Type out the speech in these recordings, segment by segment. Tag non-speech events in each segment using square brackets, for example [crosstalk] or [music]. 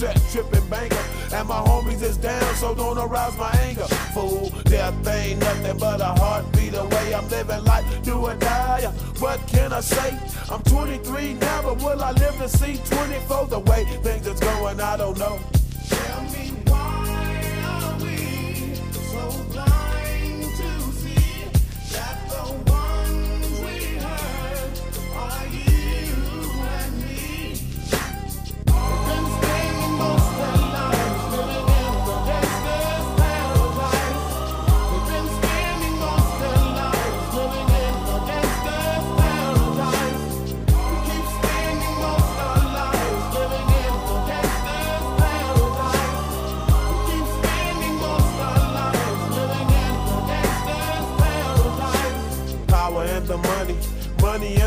set tripping. And my homies is down, so don't arouse my anger. Fool, death ain't nothing but a heartbeat away. I'm living life, do or die. What can I say? I'm 23 now, but will I live to see 24? The way things is going, I don't know. Tell me why are we so blind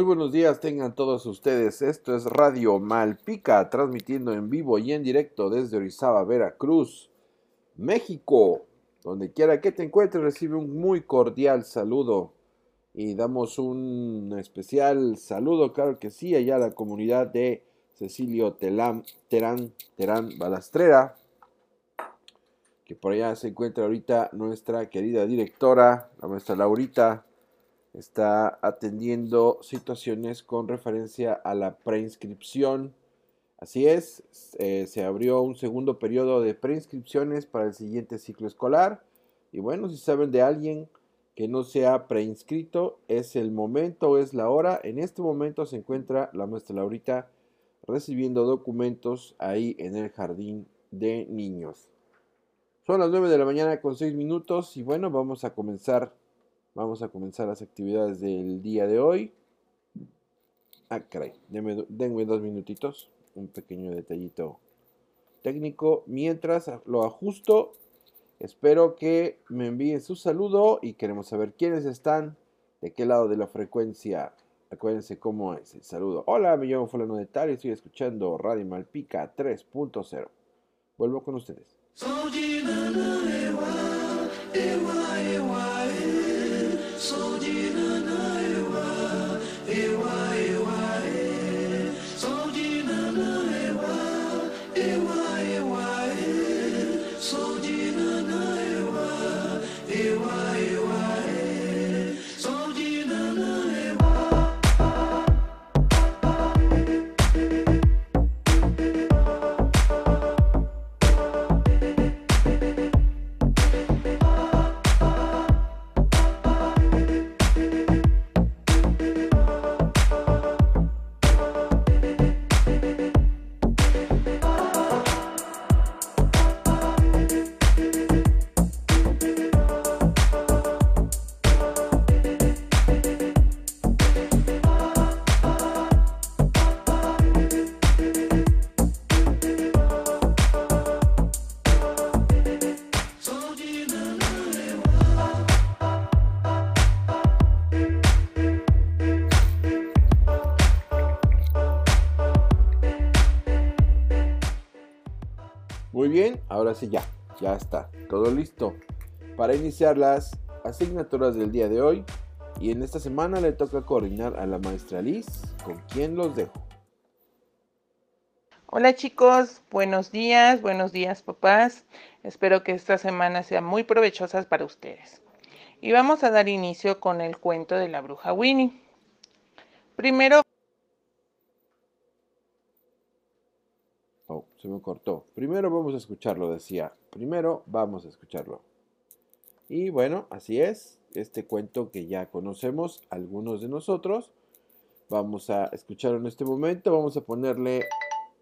Muy buenos días tengan todos ustedes. Esto es Radio Malpica, transmitiendo en vivo y en directo desde Orizaba, Veracruz, México. Donde quiera que te encuentres, recibe un muy cordial saludo. Y damos un especial saludo, claro que sí, allá a la comunidad de Cecilio Terán, Terán Balastrera. Que por allá se encuentra ahorita nuestra querida directora, la maestra Laurita está atendiendo situaciones con referencia a la preinscripción. Así es, eh, se abrió un segundo periodo de preinscripciones para el siguiente ciclo escolar. Y bueno, si saben de alguien que no se ha preinscrito, es el momento, es la hora. En este momento se encuentra la maestra Laurita recibiendo documentos ahí en el jardín de niños. Son las 9 de la mañana con 6 minutos y bueno, vamos a comenzar Vamos a comenzar las actividades del día de hoy. Ah, caray, denme, denme dos minutitos. Un pequeño detallito técnico. Mientras lo ajusto Espero que me envíen su saludo y queremos saber quiénes están, de qué lado de la frecuencia. Acuérdense cómo es el saludo. Hola, me llamo Fulano de Tal y estoy escuchando Radio Malpica 3.0. Vuelvo con ustedes. Muy bien, ahora sí ya, ya está, todo listo para iniciar las asignaturas del día de hoy. Y en esta semana le toca coordinar a la maestra Liz, con quien los dejo. Hola chicos, buenos días, buenos días papás. Espero que esta semana sea muy provechosa para ustedes. Y vamos a dar inicio con el cuento de la bruja Winnie. Primero se me cortó. Primero vamos a escucharlo, decía. Primero vamos a escucharlo. Y bueno, así es. Este cuento que ya conocemos algunos de nosotros. Vamos a escucharlo en este momento. Vamos a ponerle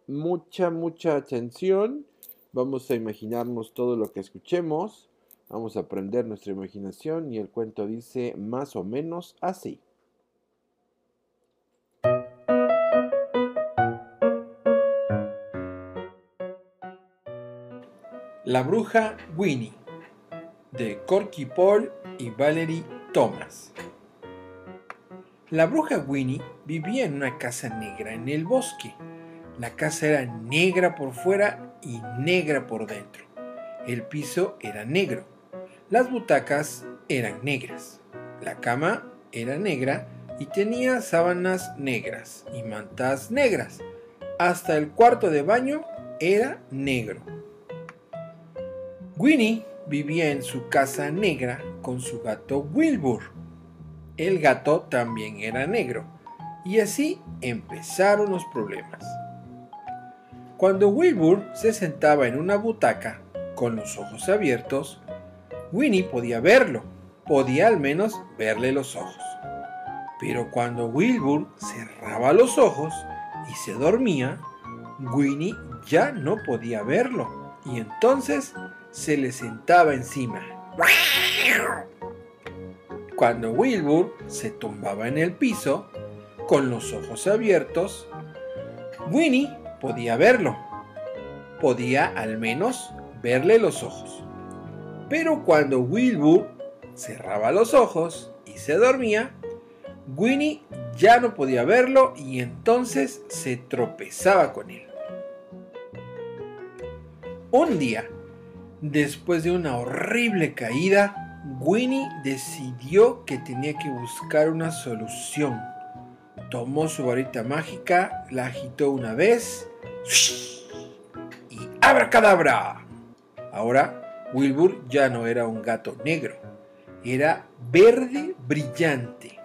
mucha, mucha atención. Vamos a imaginarnos todo lo que escuchemos. Vamos a aprender nuestra imaginación y el cuento dice más o menos así. La bruja Winnie de Corky Paul y Valerie Thomas. La bruja Winnie vivía en una casa negra en el bosque. La casa era negra por fuera y negra por dentro. El piso era negro. Las butacas eran negras. La cama era negra y tenía sábanas negras y mantas negras. Hasta el cuarto de baño era negro. Winnie vivía en su casa negra con su gato Wilbur. El gato también era negro y así empezaron los problemas. Cuando Wilbur se sentaba en una butaca con los ojos abiertos, Winnie podía verlo, podía al menos verle los ojos. Pero cuando Wilbur cerraba los ojos y se dormía, Winnie ya no podía verlo y entonces se le sentaba encima. Cuando Wilbur se tumbaba en el piso, con los ojos abiertos, Winnie podía verlo. Podía al menos verle los ojos. Pero cuando Wilbur cerraba los ojos y se dormía, Winnie ya no podía verlo y entonces se tropezaba con él. Un día, Después de una horrible caída, Winnie decidió que tenía que buscar una solución. Tomó su varita mágica, la agitó una vez y ¡abracadabra! Ahora, Wilbur ya no era un gato negro, era verde brillante.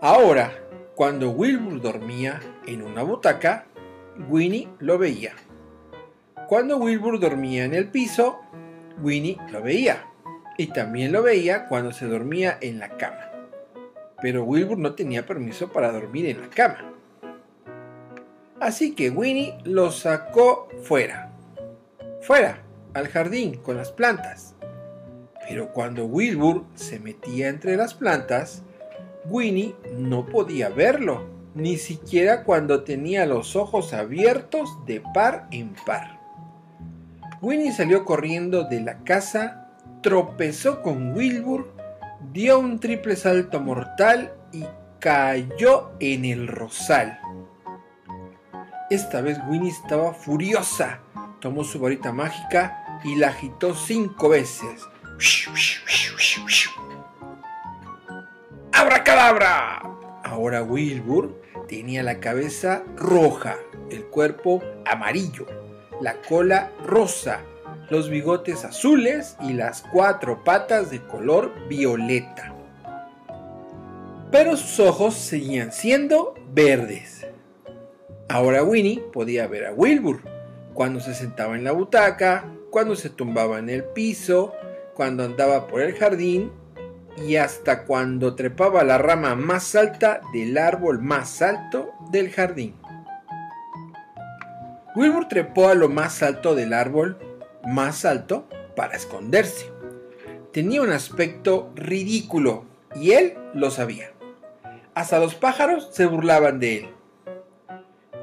Ahora, cuando Wilbur dormía en una butaca, Winnie lo veía. Cuando Wilbur dormía en el piso, Winnie lo veía. Y también lo veía cuando se dormía en la cama. Pero Wilbur no tenía permiso para dormir en la cama. Así que Winnie lo sacó fuera. Fuera, al jardín con las plantas. Pero cuando Wilbur se metía entre las plantas, Winnie no podía verlo, ni siquiera cuando tenía los ojos abiertos de par en par. Winnie salió corriendo de la casa, tropezó con Wilbur, dio un triple salto mortal y cayó en el rosal. Esta vez Winnie estaba furiosa. Tomó su varita mágica y la agitó cinco veces. ¡Abracadabra! Ahora Wilbur tenía la cabeza roja, el cuerpo amarillo, la cola rosa, los bigotes azules y las cuatro patas de color violeta. Pero sus ojos seguían siendo verdes. Ahora Winnie podía ver a Wilbur cuando se sentaba en la butaca, cuando se tumbaba en el piso, cuando andaba por el jardín y hasta cuando trepaba la rama más alta del árbol más alto del jardín. Wilbur trepó a lo más alto del árbol más alto para esconderse. Tenía un aspecto ridículo y él lo sabía. Hasta los pájaros se burlaban de él.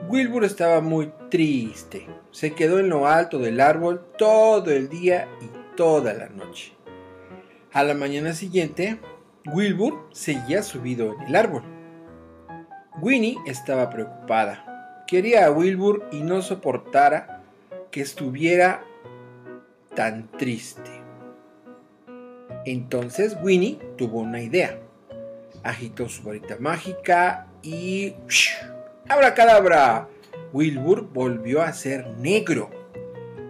Wilbur estaba muy triste. Se quedó en lo alto del árbol todo el día y toda la noche. A la mañana siguiente, Wilbur seguía subido en el árbol. Winnie estaba preocupada. Quería a Wilbur y no soportara que estuviera tan triste. Entonces Winnie tuvo una idea. Agitó su varita mágica y... ¡Abracadabra! Wilbur volvió a ser negro.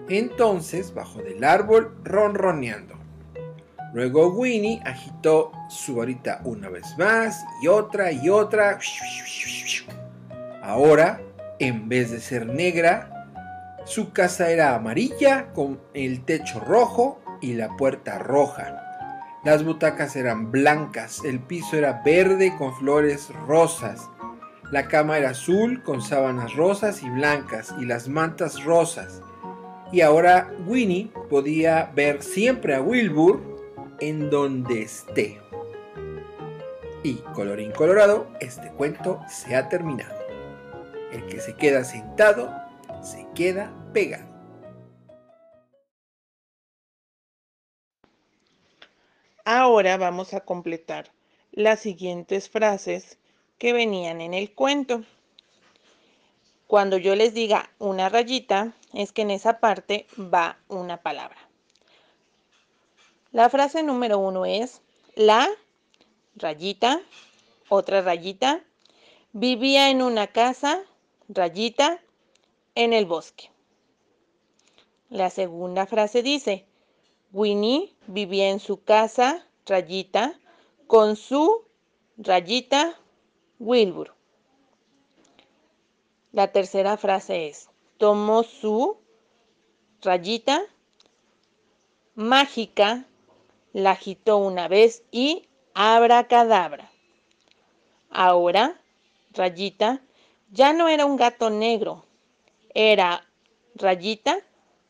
Entonces bajó del árbol ronroneando. Luego Winnie agitó su varita una vez más y otra y otra. Ahora, en vez de ser negra, su casa era amarilla con el techo rojo y la puerta roja. Las butacas eran blancas, el piso era verde con flores rosas. La cama era azul con sábanas rosas y blancas y las mantas rosas. Y ahora Winnie podía ver siempre a Wilbur en donde esté. Y colorín colorado, este cuento se ha terminado. El que se queda sentado se queda pegado. Ahora vamos a completar las siguientes frases que venían en el cuento. Cuando yo les diga una rayita, es que en esa parte va una palabra. La frase número uno es la rayita, otra rayita, vivía en una casa, rayita, en el bosque. La segunda frase dice, Winnie vivía en su casa, rayita, con su rayita Wilbur. La tercera frase es, tomó su rayita mágica, la agitó una vez y abracadabra. Ahora, rayita ya no era un gato negro, era rayita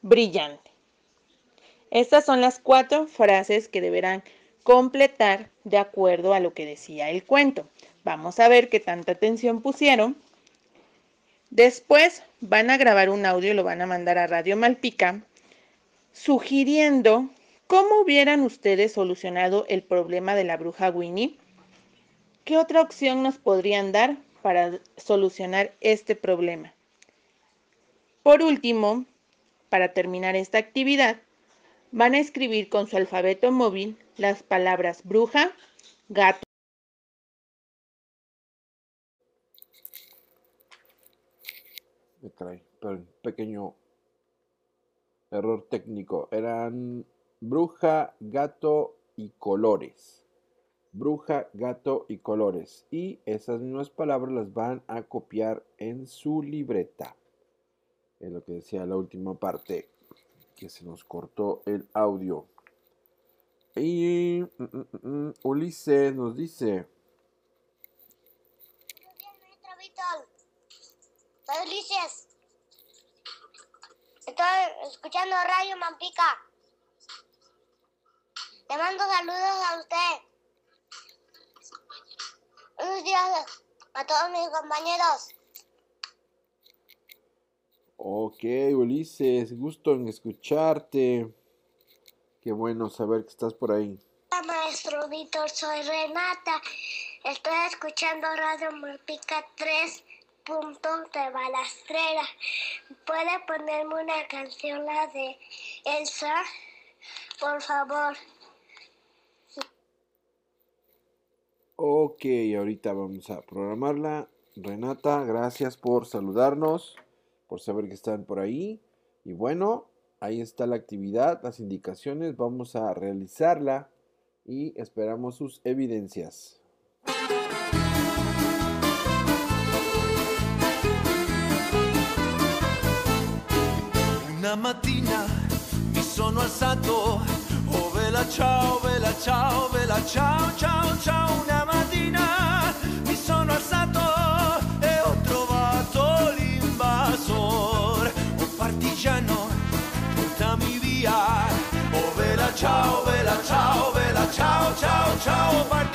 brillante. Estas son las cuatro frases que deberán completar de acuerdo a lo que decía el cuento. Vamos a ver qué tanta atención pusieron. Después van a grabar un audio y lo van a mandar a Radio Malpica sugiriendo cómo hubieran ustedes solucionado el problema de la bruja Winnie. ¿Qué otra opción nos podrían dar para solucionar este problema? Por último, para terminar esta actividad, van a escribir con su alfabeto móvil las palabras bruja, gato. Pequeño error técnico. Eran bruja, gato y colores. Bruja, gato y colores. Y esas mismas palabras las van a copiar en su libreta. Es lo que decía la última parte, que se nos cortó el audio. Y mm, mm, mm, Ulises nos dice. Soy Ulises. Estoy escuchando Radio Mampica. Le mando saludos a usted. Buenos días a todos mis compañeros. Ok, Ulises, gusto en escucharte. Qué bueno saber que estás por ahí. Hola, maestro Víctor, soy Renata. Estoy escuchando Radio Malpica 3 puntos de balastrera. ¿Puede ponerme una canción, la de Elsa? Por favor. Ok, ahorita vamos a programarla. Renata, gracias por saludarnos, por saber que están por ahí. Y bueno, ahí está la actividad, las indicaciones, vamos a realizarla y esperamos sus evidencias. Una mattina mi sono vela ciao, vela ciao, vela ciao, ciao, ciao. Una mattina mi sono alzato e ho trovato l'invasor, un partigiano, portami via. Oh vela ciao, vela ciao, vela ciao, ciao, ciao, partigiano,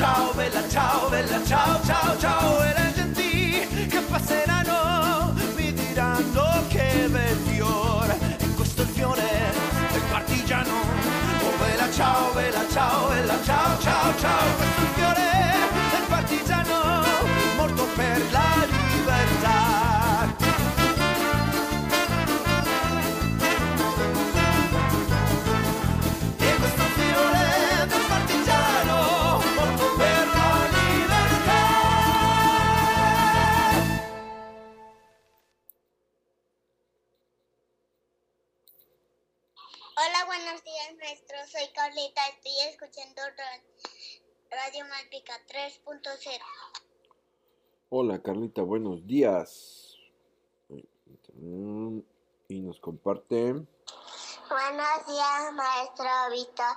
ciao, bella ciao, bella ciao, ciao, ciao. E le genti che passeranno mi diranno che bel fiore. E questo è fiore del partigiano. Oh bella ciao, bella ciao, bella ciao, ciao, ciao. Radio Malpica 3.0. Hola Carlita, buenos días. Y nos comparte. Buenos días, maestro Víctor.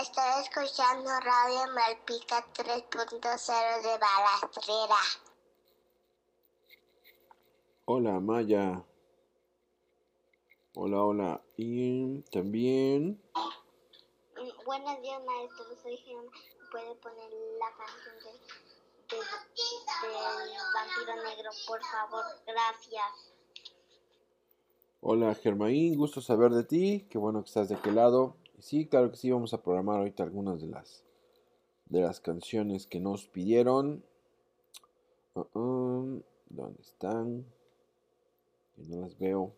Estoy escuchando Radio Malpica 3.0 de Balastrera. Hola Maya. Hola, hola. Y también. Buenos días, maestro. Soy Gemma. ¿Puede poner la canción de, de- del vampiro negro, por favor? Gracias. Hola Germaín, gusto saber de ti. Qué bueno que estás de aquel lado. Sí, claro que sí, vamos a programar ahorita algunas de las de las canciones que nos pidieron. Ah, ah, ¿Dónde están? No las veo.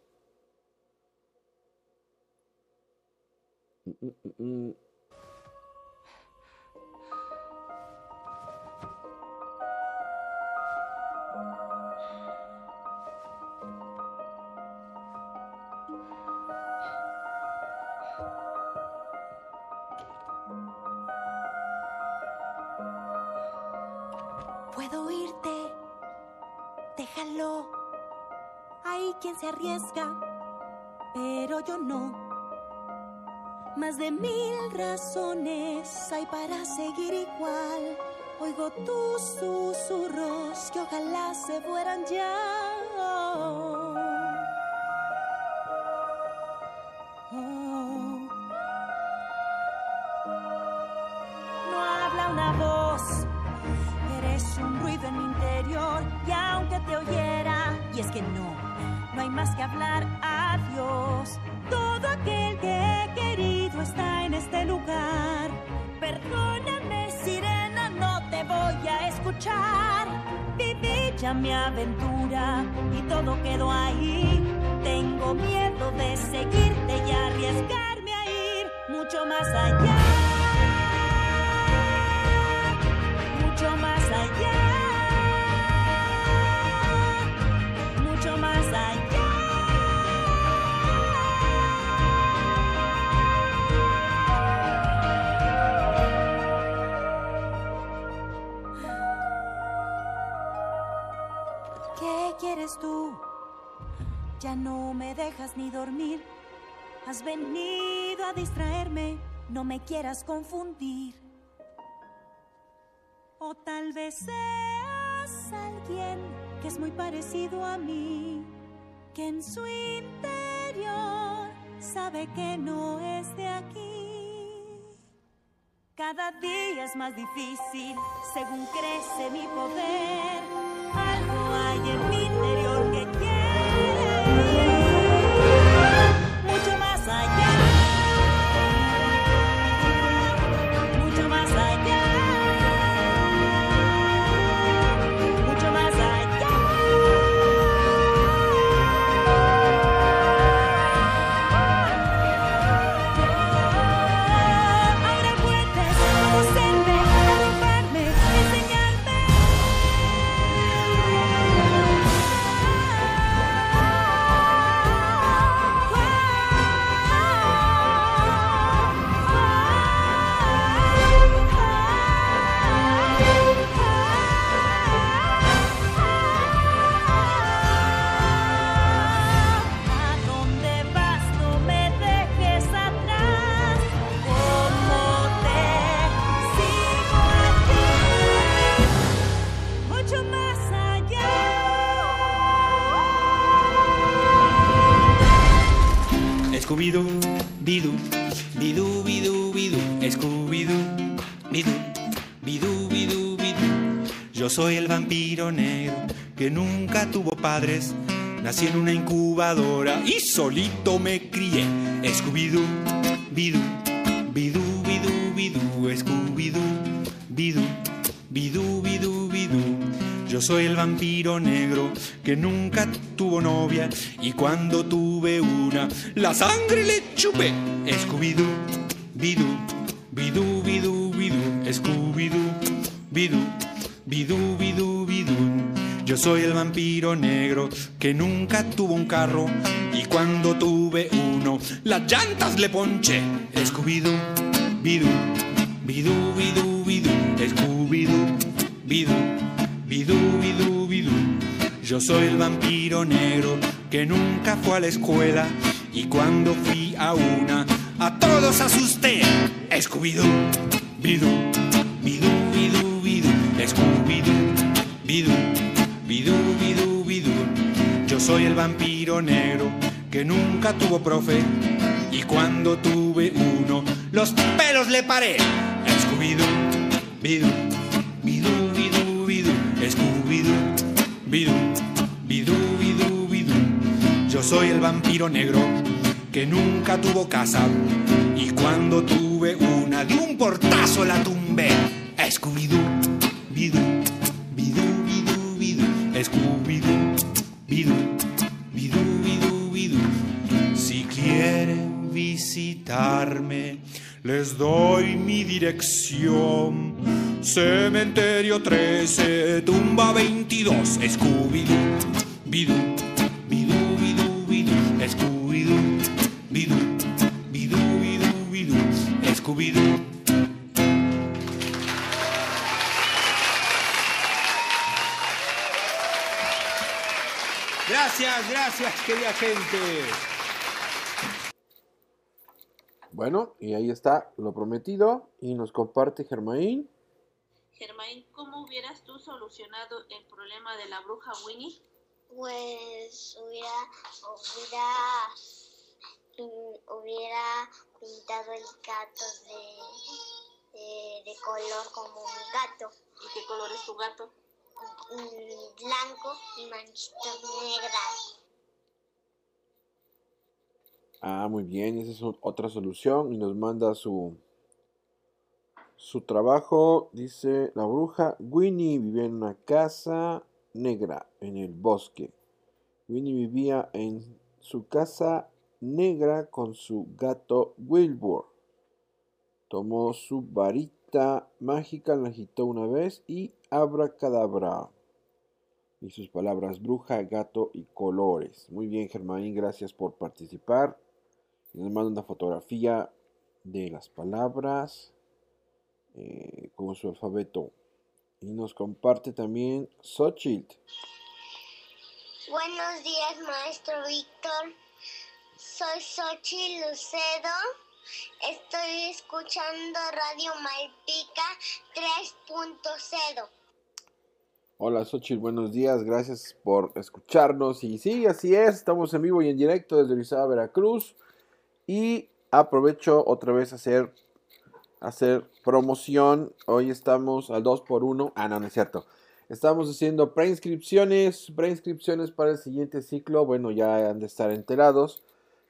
Mm, mm, mm, Hay quien se arriesga, pero yo no. Más de mil razones hay para seguir igual. Oigo tus susurros que ojalá se fueran ya. Mi aventura Has venido a distraerme, no me quieras confundir. O tal vez seas alguien que es muy parecido a mí, que en su interior sabe que no es de aquí. Cada día es más difícil según crece mi poder. Algo hay en mi interior Nací en una incubadora y solito me crié. Scooby-Doo, Bidú, Bidú, Bidú, Bidú, Scooby-Doo, Bidú, Bidú, Bidú, Bidú. Yo soy el vampiro negro que nunca tuvo novia y cuando tuve una, la sangre le chupé. Scooby-Doo, carro y cuando tuve uno, las llantas le ponché. Scooby-Doo, Bidú, Bidú, Bidú, Bidú, Scooby-Doo, Bidú, Bidú, Bidú, Bidú. Yo soy el vampiro negro que nunca fue a la escuela y cuando fui a una, a todos asusté. Scooby-Doo, profe Scooby-Doo. Gracias, gracias, querida gente. Bueno, y ahí está lo prometido. Y nos comparte Germain. Germain, ¿cómo hubieras tú solucionado el problema de la bruja Winnie? Pues hubiera, hubiera, pin- hubiera pintado el gato de, de, de color como un gato, ¿Y qué color es tu gato? mm, blanco y manchitas negras. Ah, muy bien, esa es otra solución y nos manda su su trabajo. Dice la bruja Winnie vivía en una casa negra en el bosque. Winnie vivía en su casa negra con su gato Wilbur. Tomó su varita mágica, la agitó una vez y abracadabra. Y sus palabras bruja, gato y colores. Muy bien, Germain, gracias por participar. Nos manda una fotografía de las palabras eh, con su alfabeto. Y nos comparte también Xochitl. Buenos días, maestro Víctor. Soy Xochitl Lucedo. Estoy escuchando Radio Malpica 3.0. Hola Xochitl, buenos días, gracias por escucharnos. Y sí, así es, estamos en vivo y en directo desde Orizaba, Veracruz. Y aprovecho otra vez a hacer, hacer promoción. Hoy estamos al 2x1. Ah, no, no es cierto. Estamos haciendo preinscripciones, preinscripciones para el siguiente ciclo. Bueno, ya han de estar enterados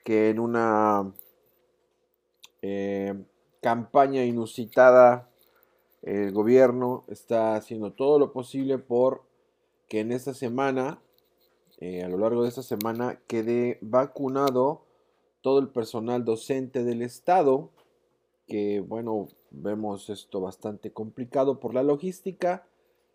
que en una eh, campaña inusitada el gobierno está haciendo todo lo posible por que en esta semana, eh, a lo largo de esta semana, quede vacunado todo el personal docente del Estado, que bueno, vemos esto bastante complicado por la logística,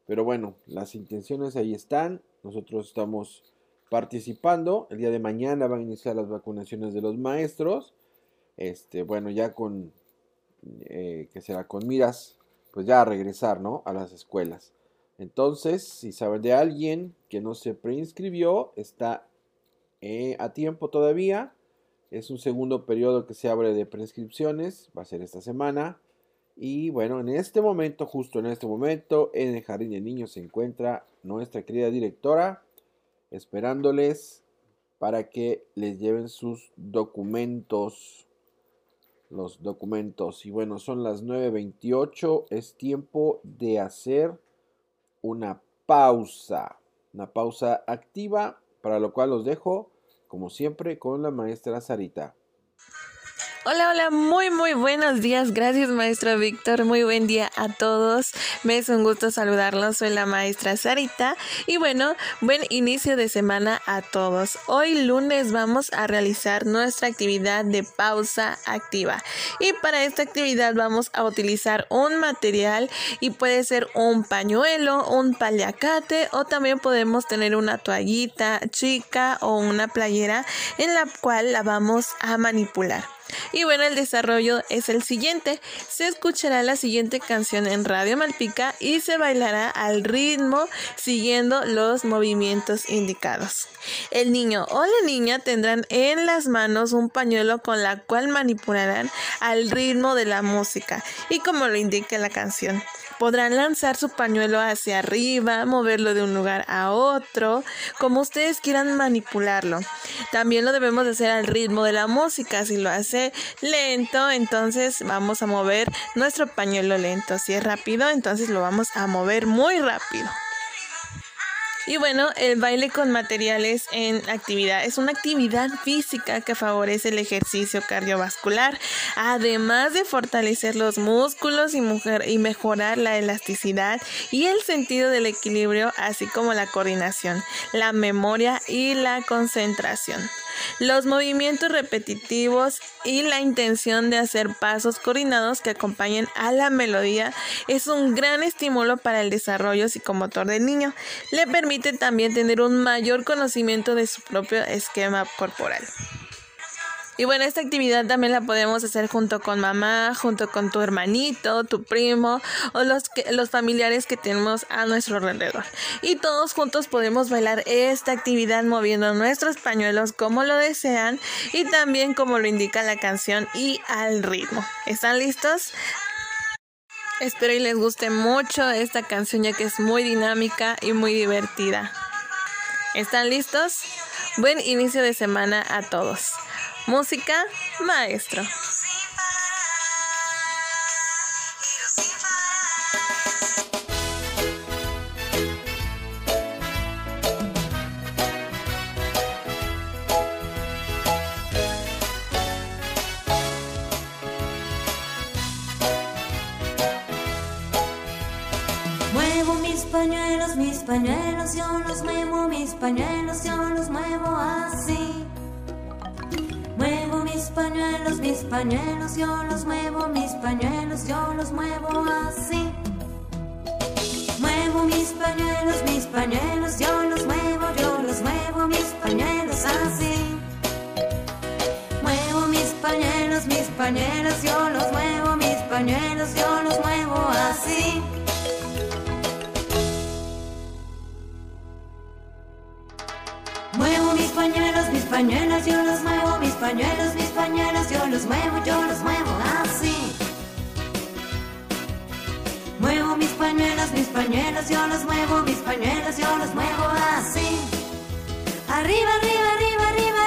pero bueno, las intenciones ahí están, nosotros estamos participando, el día de mañana van a iniciar las vacunaciones de los maestros, este, bueno, ya con, eh, que será con miras pues ya a regresar, ¿no? A las escuelas. Entonces, si saben de alguien que no se preinscribió, está eh, a tiempo todavía. Es un segundo periodo que se abre de preinscripciones, va a ser esta semana. Y bueno, en este momento, justo en este momento, en el jardín de niños se encuentra nuestra querida directora esperándoles para que les lleven sus documentos los documentos. Y bueno, son las 9.28. Es tiempo de hacer una pausa. Una pausa activa, para lo cual los dejo, como siempre, con la maestra Sarita. Hola, hola, muy, muy buenos días. Gracias, maestro Víctor. Muy buen día a todos. Me es un gusto saludarlos. Soy la maestra Sarita. Y bueno, buen inicio de semana a todos. Hoy lunes vamos a realizar nuestra actividad de pausa activa. Y para esta actividad vamos a utilizar un material y puede ser un pañuelo, un paliacate o también podemos tener una toallita chica o una playera en la cual la vamos a manipular. Y bueno, el desarrollo es el siguiente. Se escuchará la siguiente canción en Radio Malpica y se bailará al ritmo siguiendo los movimientos indicados. El niño o la niña tendrán en las manos un pañuelo con la cual manipularán al ritmo de la música y como lo indica la canción. Podrán lanzar su pañuelo hacia arriba, moverlo de un lugar a otro, como ustedes quieran manipularlo. También lo debemos hacer al ritmo de la música. Si lo hace lento, entonces vamos a mover nuestro pañuelo lento. Si es rápido, entonces lo vamos a mover muy rápido. Y bueno, el baile con materiales en actividad es una actividad física que favorece el ejercicio cardiovascular, además de fortalecer los músculos y, mujer, y mejorar la elasticidad y el sentido del equilibrio, así como la coordinación, la memoria y la concentración. Los movimientos repetitivos y la intención de hacer pasos coordinados que acompañen a la melodía es un gran estímulo para el desarrollo psicomotor del niño. Le permite también tener un mayor conocimiento de su propio esquema corporal. Y bueno, esta actividad también la podemos hacer junto con mamá, junto con tu hermanito, tu primo o los, que, los familiares que tenemos a nuestro alrededor. Y todos juntos podemos bailar esta actividad moviendo nuestros pañuelos como lo desean y también como lo indica la canción y al ritmo. ¿Están listos? Espero y les guste mucho esta canción ya que es muy dinámica y muy divertida. ¿Están listos? Buen inicio de semana a todos. Música, maestro. Muevo mis pañuelos, mis pañuelos, yo los muevo mis pañuelos. Pañuelos, yo los muevo, mis pañuelos, yo los muevo así. Muevo mis pañuelos, mis pañuelos, yo los muevo, yo los muevo, mis pañuelos así. Muevo mis pañuelos, mis pañuelos, yo los muevo, mis pañuelos, yo los muevo así. Muevo mis pañuelos, mis pañuelos, yo los muevo, mis pañuelos, pañuelos, yo los muevo, yo los muevo así. Muevo mis pañuelos, mis pañuelos, yo los muevo, mis pañuelos, yo los muevo así. Arriba, arriba, arriba, arriba,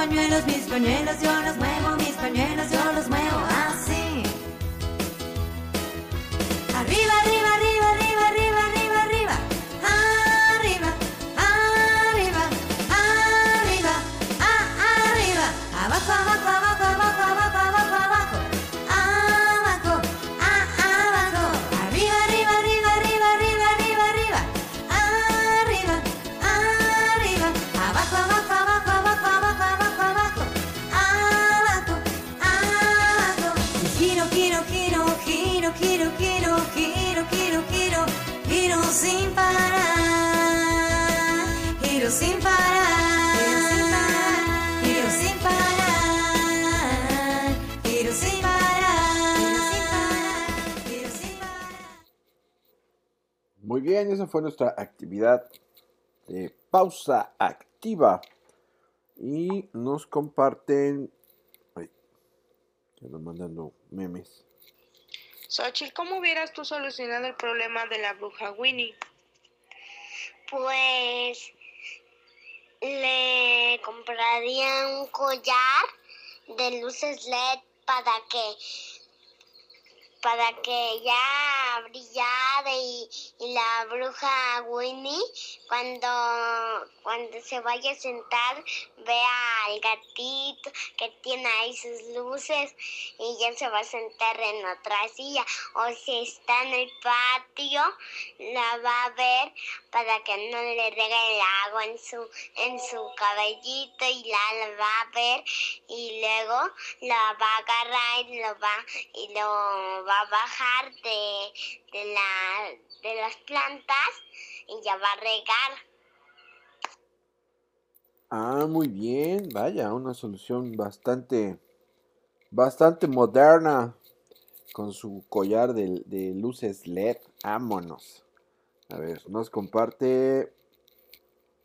pañuelos, mis pañuelos, yo los muevo, mis pañuelos, yo los muevo sin parar. Giro sin parar. Giro sin parar. Giro sin parar. Giro sin parar. Muy bien, esa fue nuestra actividad de pausa activa. Y nos comparten. Ay, ya nos mandando memes. Xochitl, ¿cómo hubieras tú solucionado el problema de la bruja Winnie? Pues le compraría un collar de luces LED para que para que ya brillara y, y la bruja Winnie cuando cuando se vaya a sentar vea al gatito que tiene ahí sus luces y ya se va a sentar en otra silla. O si está en el patio la va a ver para que no le regue el agua en su en su cabellito y la, la va a ver y luego la va a agarrar y lo va y lo va a bajar de, de la de las plantas y ya va a regar Ah, muy bien. Vaya, una solución bastante, bastante moderna. Con su collar de, luces LED. Vámonos. A ver, nos comparte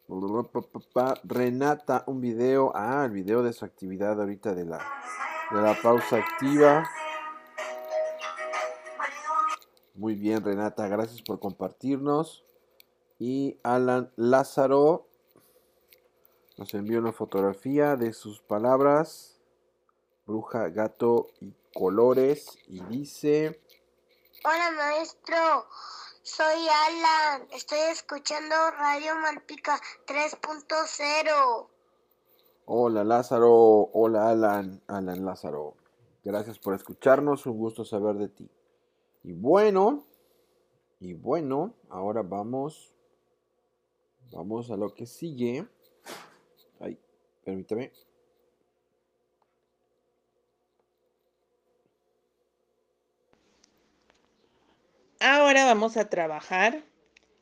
[laughs] Renata un video. Ah, el video de su actividad ahorita de la, de la pausa activa. Muy bien, Renata, gracias por compartirnos. Y Alan Lázaro nos envió una fotografía de sus palabras. Bruja, gato y colores. Y dice... Hola maestro, soy Alan, estoy escuchando Radio Malpica 3.0. Hola Lázaro, hola Alan, Alan Lázaro. Gracias por escucharnos, un gusto saber de ti. Y bueno, y bueno, ahora vamos, vamos a lo que sigue. Permítame. Ahora vamos a trabajar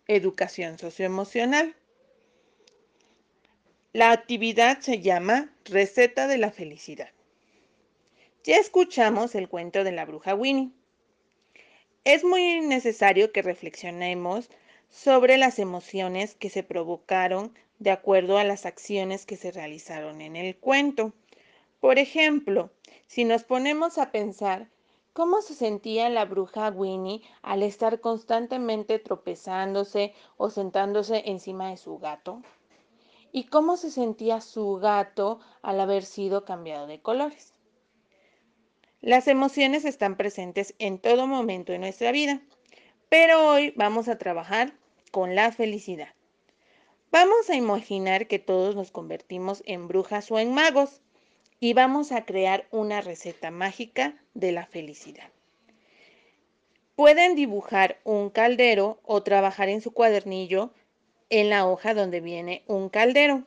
educación socioemocional. La actividad se llama Receta de la Felicidad. Ya escuchamos el cuento de la bruja Winnie. es muy necesario que reflexionemos sobre las emociones que se provocaron de acuerdo a las acciones que se realizaron en el cuento. Por ejemplo, si nos ponemos a pensar cómo se sentía la bruja Winnie al estar constantemente tropezándose o sentándose encima de su gato, y cómo se sentía su gato al haber sido cambiado de colores. Las emociones están presentes en todo momento de nuestra vida, pero hoy vamos a trabajar con la felicidad. Vamos a imaginar que todos nos convertimos en brujas o en magos y vamos a crear una receta mágica de la felicidad. Pueden dibujar un caldero o trabajar en su cuadernillo en la hoja donde viene un caldero.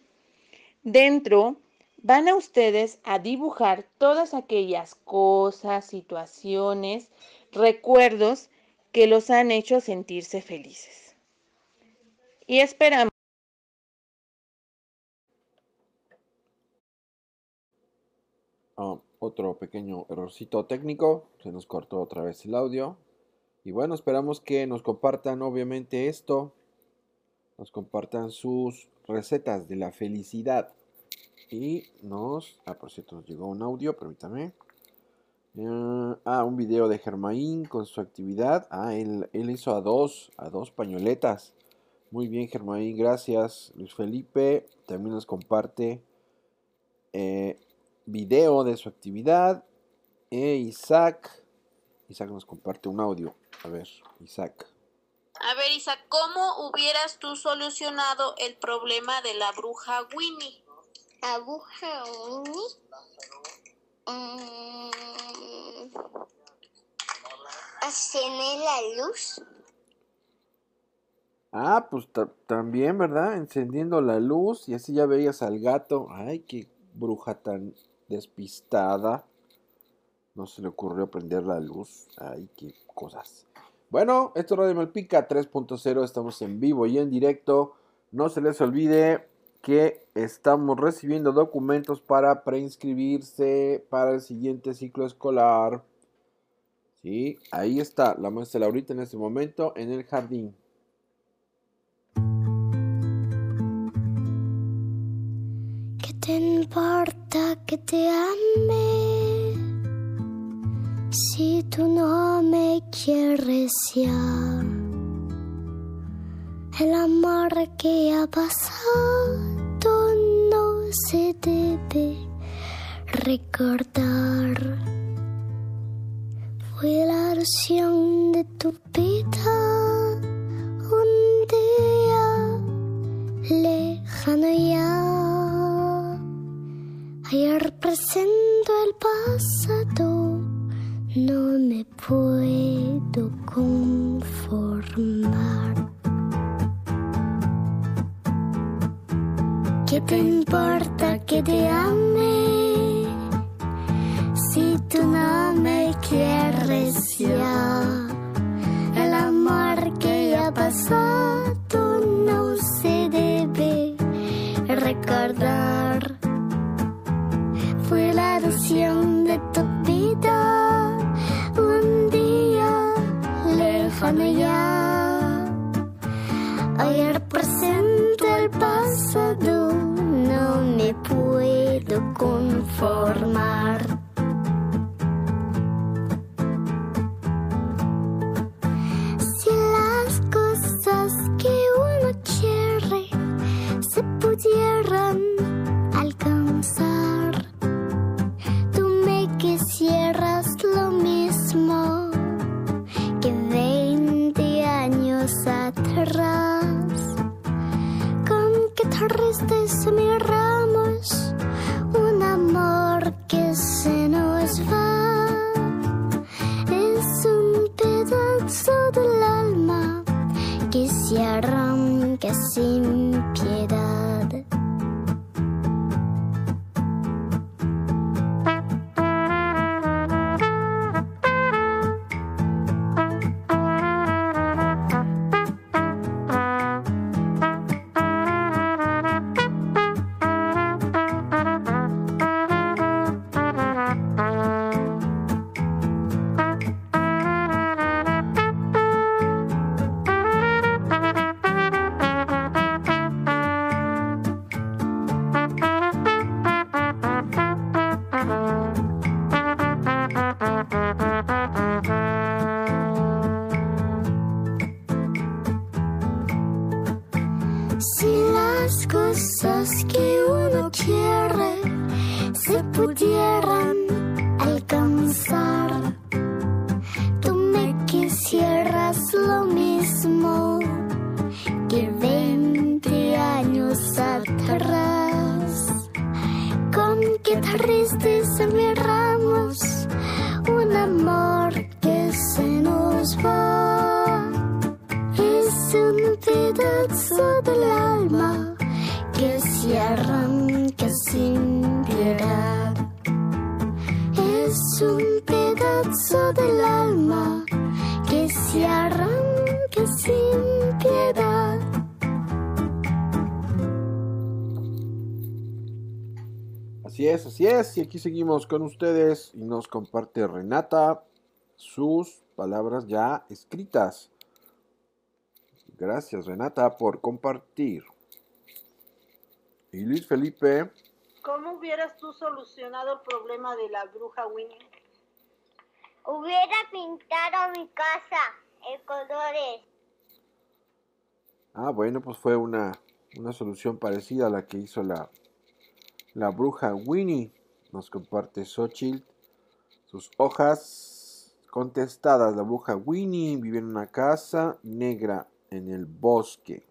Dentro van a ustedes a dibujar todas aquellas cosas, situaciones, recuerdos que los han hecho sentirse felices. Y esperamos. Ah, otro pequeño errorcito técnico, se nos cortó otra vez el audio. Y bueno, esperamos que nos compartan obviamente esto, nos compartan sus recetas de la felicidad. Y nos... Ah, por cierto, nos llegó un audio, permítame. Ah, ah, un video de Germain con su actividad. Ah, él, él, hizo a dos, a dos pañoletas. Muy bien, Germain, gracias. Luis Felipe también nos comparte eh, video de su actividad. E Isaac. Isaac nos comparte un audio. A ver, Isaac. A ver, Isaac, ¿cómo hubieras tú solucionado el problema de la bruja Winnie? La bruja Winnie. Mm, ¿Acender la luz? Ah, pues también, ¿verdad? Encendiendo la luz y así ya veías al gato. Ay, qué bruja tan despistada. No se le ocurrió prender la luz. Ay, qué cosas. Bueno, esto es Radio Malpica 3.0. Estamos en vivo y en directo. No se les olvide que estamos recibiendo documentos para preinscribirse para el siguiente ciclo escolar. Sí, ahí está la maestra Laurita en este momento en el jardín. Importa que te ame? Si tú no me quieres ya, el amor que ha pasado no se debe recordar. Fue la ilusión de tu Ayer presento el pasado, no me puedo conformar. ¿Qué te importa que te ame? Si tú no me quieres ya, el amor que ya pasó no se debe recordar. Pudieran alcanzar, tú me quisieras lo mismo que 20 años atrás. Con qué tristeza Así es. Y aquí seguimos con ustedes y nos comparte Renata sus palabras ya escritas. Gracias Renata por compartir. Y Luis Felipe, ¿Cómo hubieras tú solucionado el problema de la bruja Winnie? Hubiera pintado mi casa en colores. ah bueno, pues fue una, una solución parecida a la que hizo la, la bruja Winnie. Nos comparte Xochitl sus hojas contestadas. La bruja Winnie vivía en una casa negra en el bosque.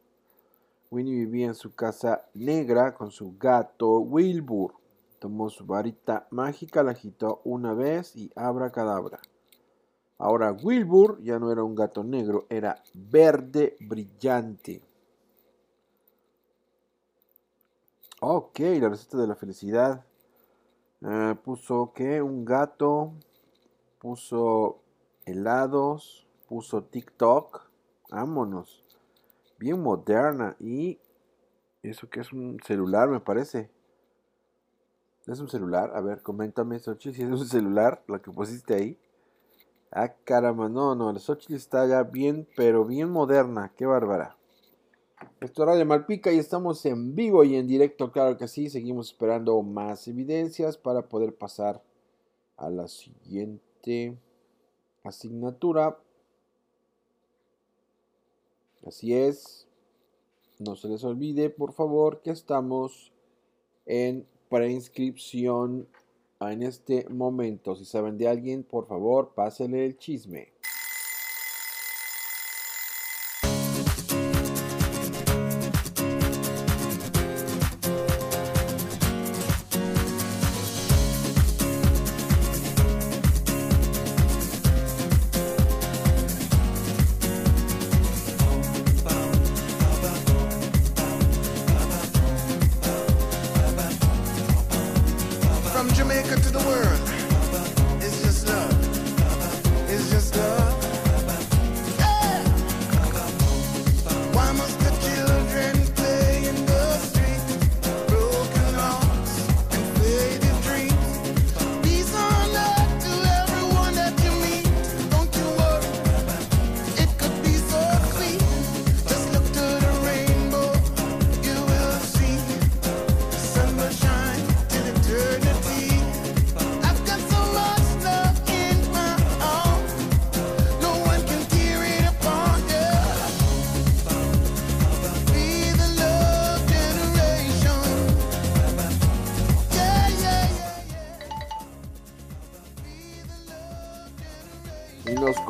Winnie vivía en su casa negra con su gato Wilbur. Tomó su varita mágica, la agitó una vez y abracadabra. Ahora Wilbur ya no era un gato negro, era verde brillante. Ok, la receta de la felicidad. Eh, puso que un gato, puso helados, puso TikTok. Vámonos. Bien moderna. Y eso que es un celular, me parece. ¿Es un celular? A ver, coméntame, Xochitl, si es un celular lo que pusiste ahí. Ah, caramba, no, no, la Xochitl está ya bien, pero bien moderna. Qué bárbara. Esto es Radio Malpica y estamos en vivo y en directo, claro que sí. Seguimos esperando más evidencias para poder pasar a la siguiente asignatura. Así es. No se les olvide, por favor, que estamos en preinscripción en este momento. Si saben de alguien, por favor, pásele el chisme.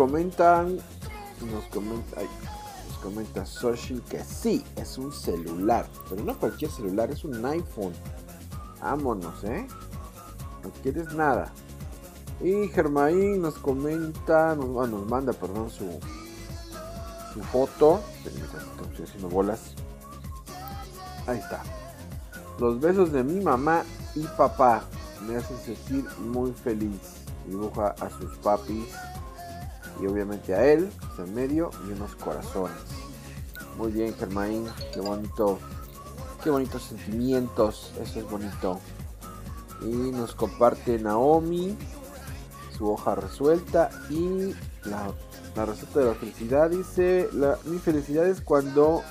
Comentan, nos comenta, nos comenta Soshi que sí, es un celular, pero no cualquier celular, es un iPhone. Vámonos, ¿eh? No quieres nada. Y Germain nos comenta, nos, ah, manda, perdón, su, su foto. Estoy haciendo bolas. Ahí está. Los besos de mi mamá y papá me hacen sentir muy feliz. Dibuja a sus papis y obviamente a él, que está en medio, y unos corazones. Muy bien, Germain, qué bonito, qué bonitos sentimientos, eso es bonito. Y nos comparte Naomi su hoja resuelta y la, la receta de la felicidad dice, mi felicidad es cuando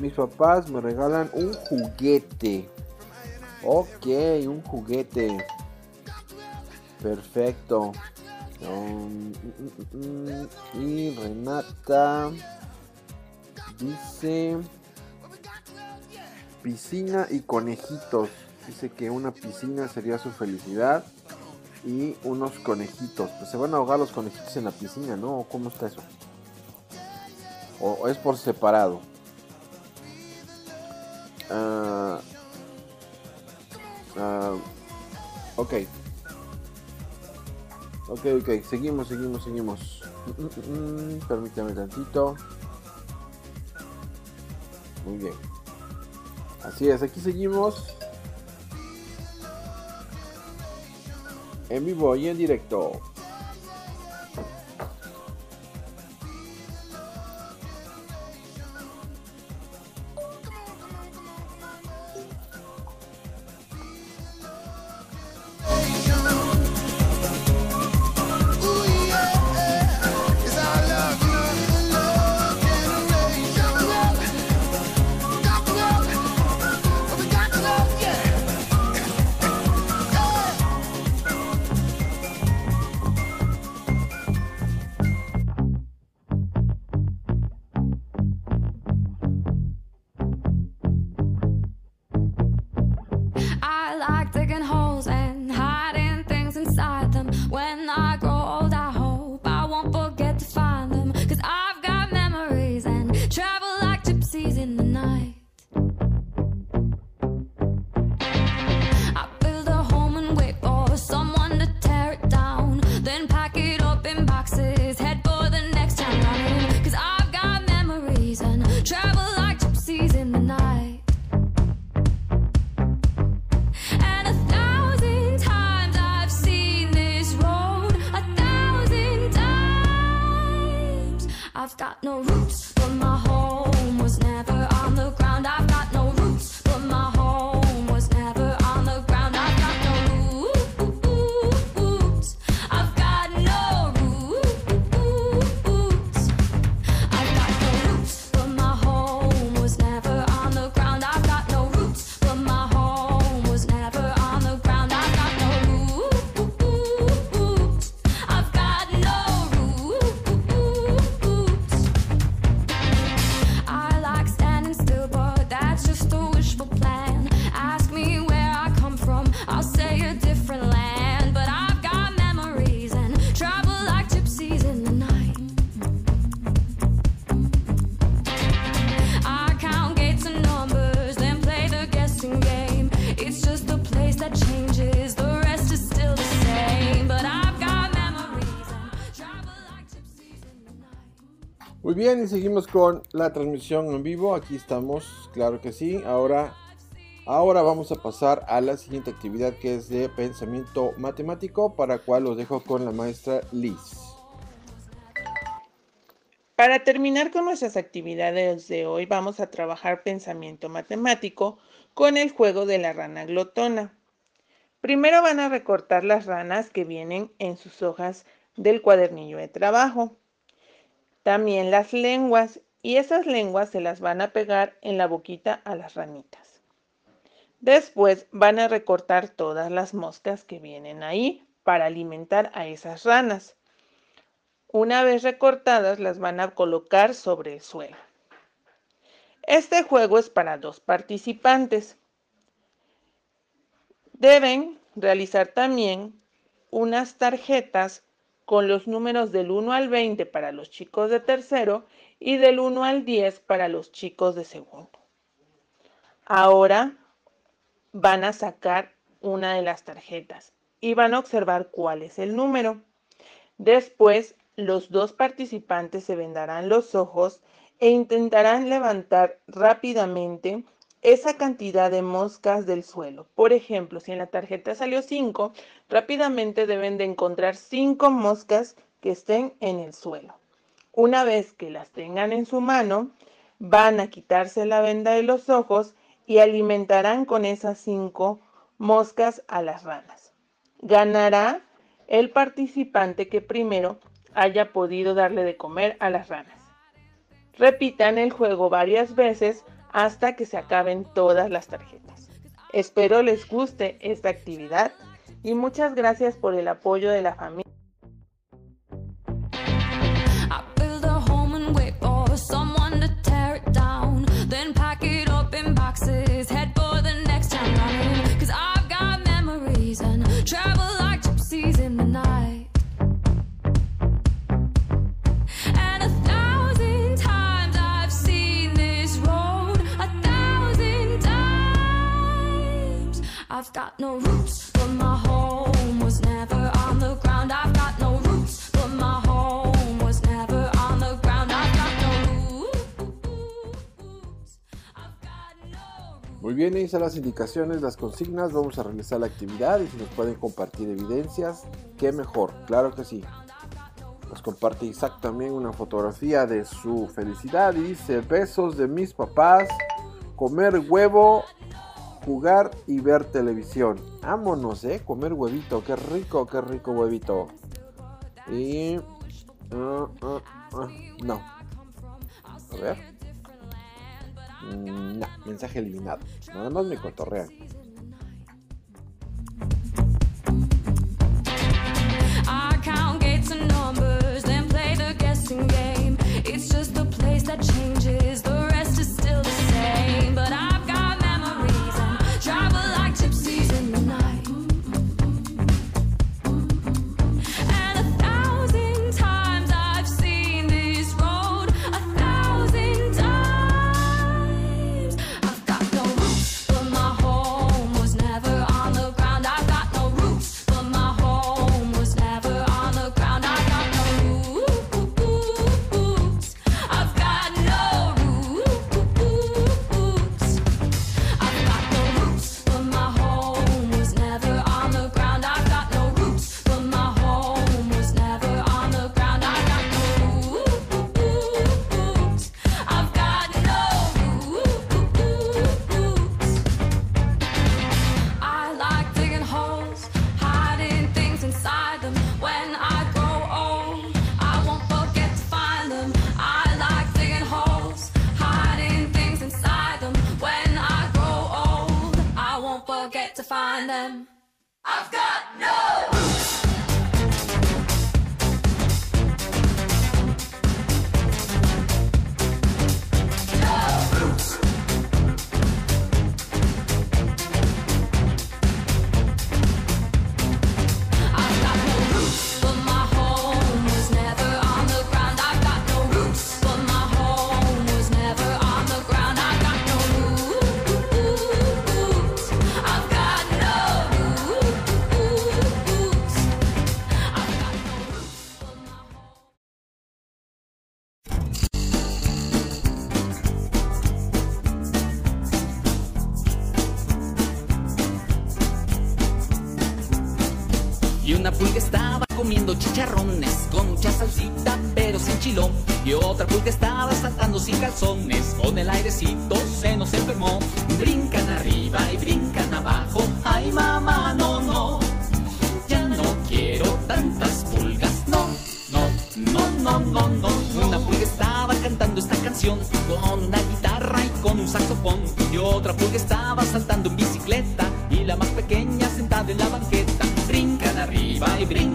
mis papás me regalan un juguete. Ok, un juguete. Perfecto. Mm, mm, mm. y Renata dice piscina y conejitos. Dice que una piscina sería su felicidad y unos conejitos. Pues se van a ahogar los conejitos en la piscina, ¿no? ¿O ¿Cómo está eso? ¿O, es por separado? Ah, ah, ok. Ok, ok. Seguimos, seguimos, seguimos. Mm, mm, mm, Permítame tantito. Muy bien. Así es, aquí seguimos. En vivo y en directo. Y seguimos con la transmisión en vivo. Aquí estamos, claro que sí. Ahora, ahora vamos a pasar a la siguiente actividad que es de pensamiento matemático, para cual los dejo con la maestra Liz. Para terminar con nuestras actividades de hoy, vamos a trabajar pensamiento matemático con el juego de la rana glotona. Primero van a recortar las ranas que vienen en sus hojas del cuadernillo de trabajo. También las lenguas y esas lenguas se las van a pegar en la boquita a las ranitas. Después van a recortar todas las moscas que vienen ahí para alimentar a esas ranas. Una vez recortadas las van a colocar sobre el suelo. Este juego es para dos participantes. Deben realizar también unas tarjetas con los números del 1 al 20 para los chicos de tercero y del 1 al 10 para los chicos de segundo. Ahora van a sacar una de las tarjetas y van a observar cuál es el número. Después, los dos participantes se vendarán los ojos e intentarán levantar rápidamente esa cantidad de moscas del suelo. Por ejemplo, si en la tarjeta salió 5, rápidamente deben de encontrar 5 moscas que estén en el suelo. Una vez que las tengan en su mano, van a quitarse la venda de los ojos y alimentarán con esas 5 moscas a las ranas. Ganará el participante que primero haya podido darle de comer a las ranas. Repitan el juego varias veces hasta que se acaben todas las tarjetas. Espero les guste esta actividad y muchas gracias por el apoyo de la familia. Muy bien, ahí están las indicaciones, las consignas. Vamos a realizar la actividad y si nos pueden compartir evidencias, qué mejor, claro que sí. Nos comparte Isaac también una fotografía de su felicidad dice besos de mis papás, comer huevo jugar y ver televisión. Vámonos, ¿eh? Comer huevito. Qué rico, qué rico huevito. Y... Ah, ah, ah, no. A ver. Mm, no, mensaje eliminado. Nada más me cotorrean.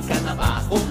Canabarro.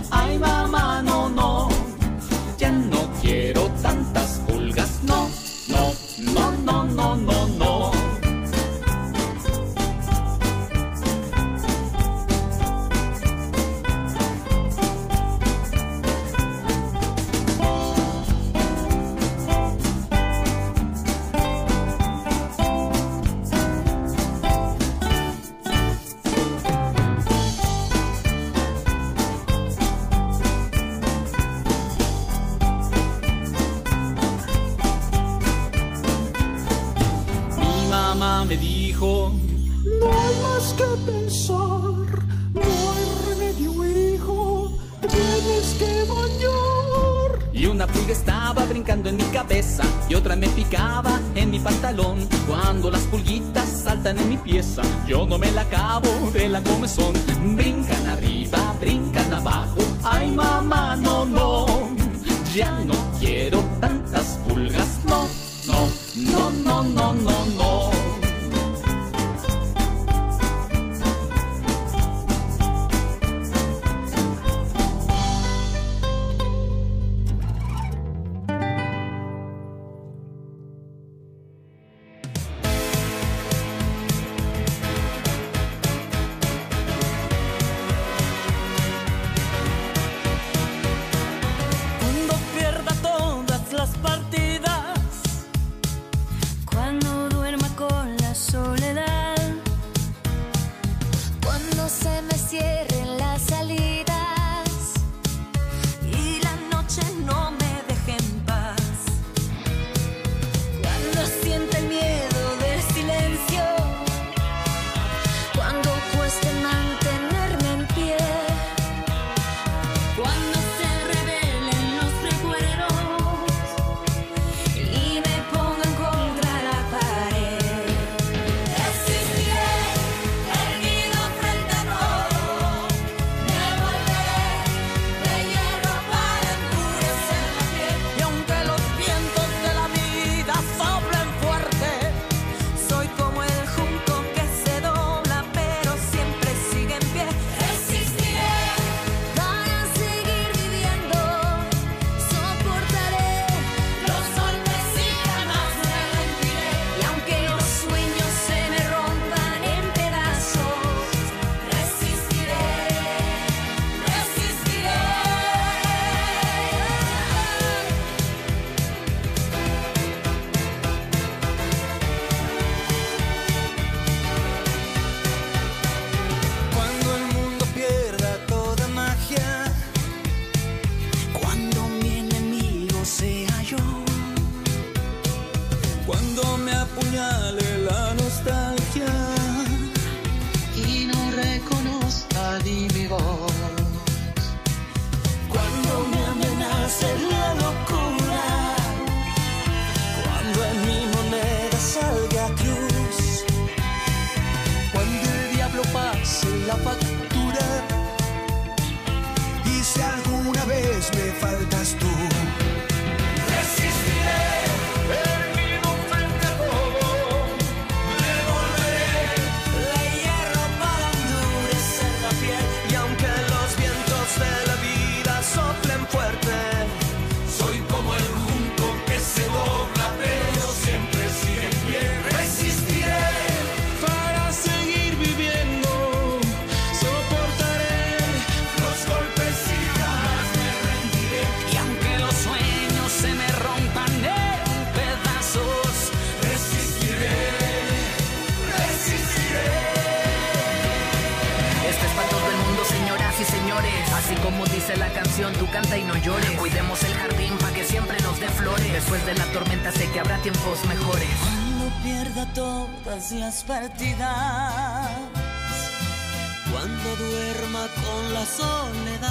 Cuando duerma con la soledad,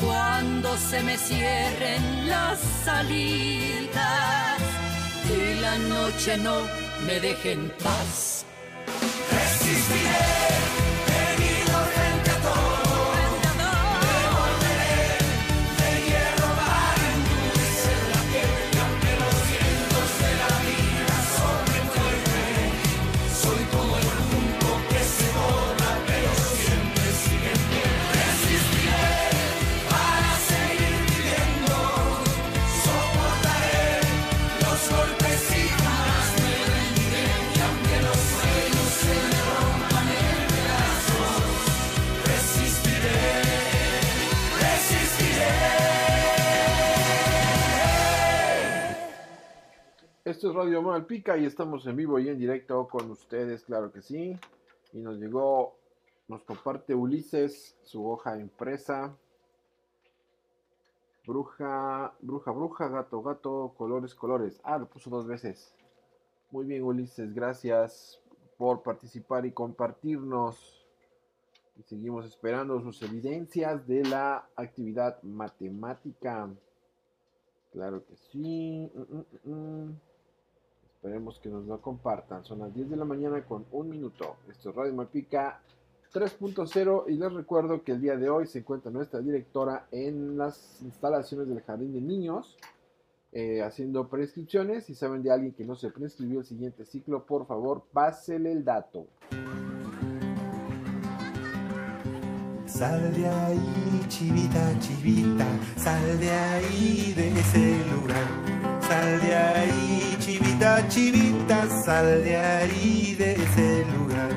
Cuando se me cierren las salidas y la noche no me deje en paz. Radio Malpica y estamos en vivo y en directo con ustedes, claro que sí. Y nos llegó, nos comparte Ulises su hoja impresa. Bruja, bruja, bruja, gato, gato, colores, colores. Ah, lo puso dos veces. Muy bien, Ulises, gracias por participar y compartirnos. Seguimos esperando sus evidencias de la actividad matemática. Claro que sí. Mm, mm, mm. Esperemos que nos lo compartan. Son las 10 de la mañana con un minuto. Esto es Radio Malpica 3.0 y les recuerdo que el día de hoy se encuentra nuestra directora en las instalaciones del Jardín de Niños eh, haciendo prescripciones. Si saben de alguien que no se prescribió el siguiente ciclo, por favor, pásele el dato. Sal de ahí, chivita, chivita, sal de ahí de ese lugar. Sal de ahí, chivita, chivita, sal de ahí de ese lugar.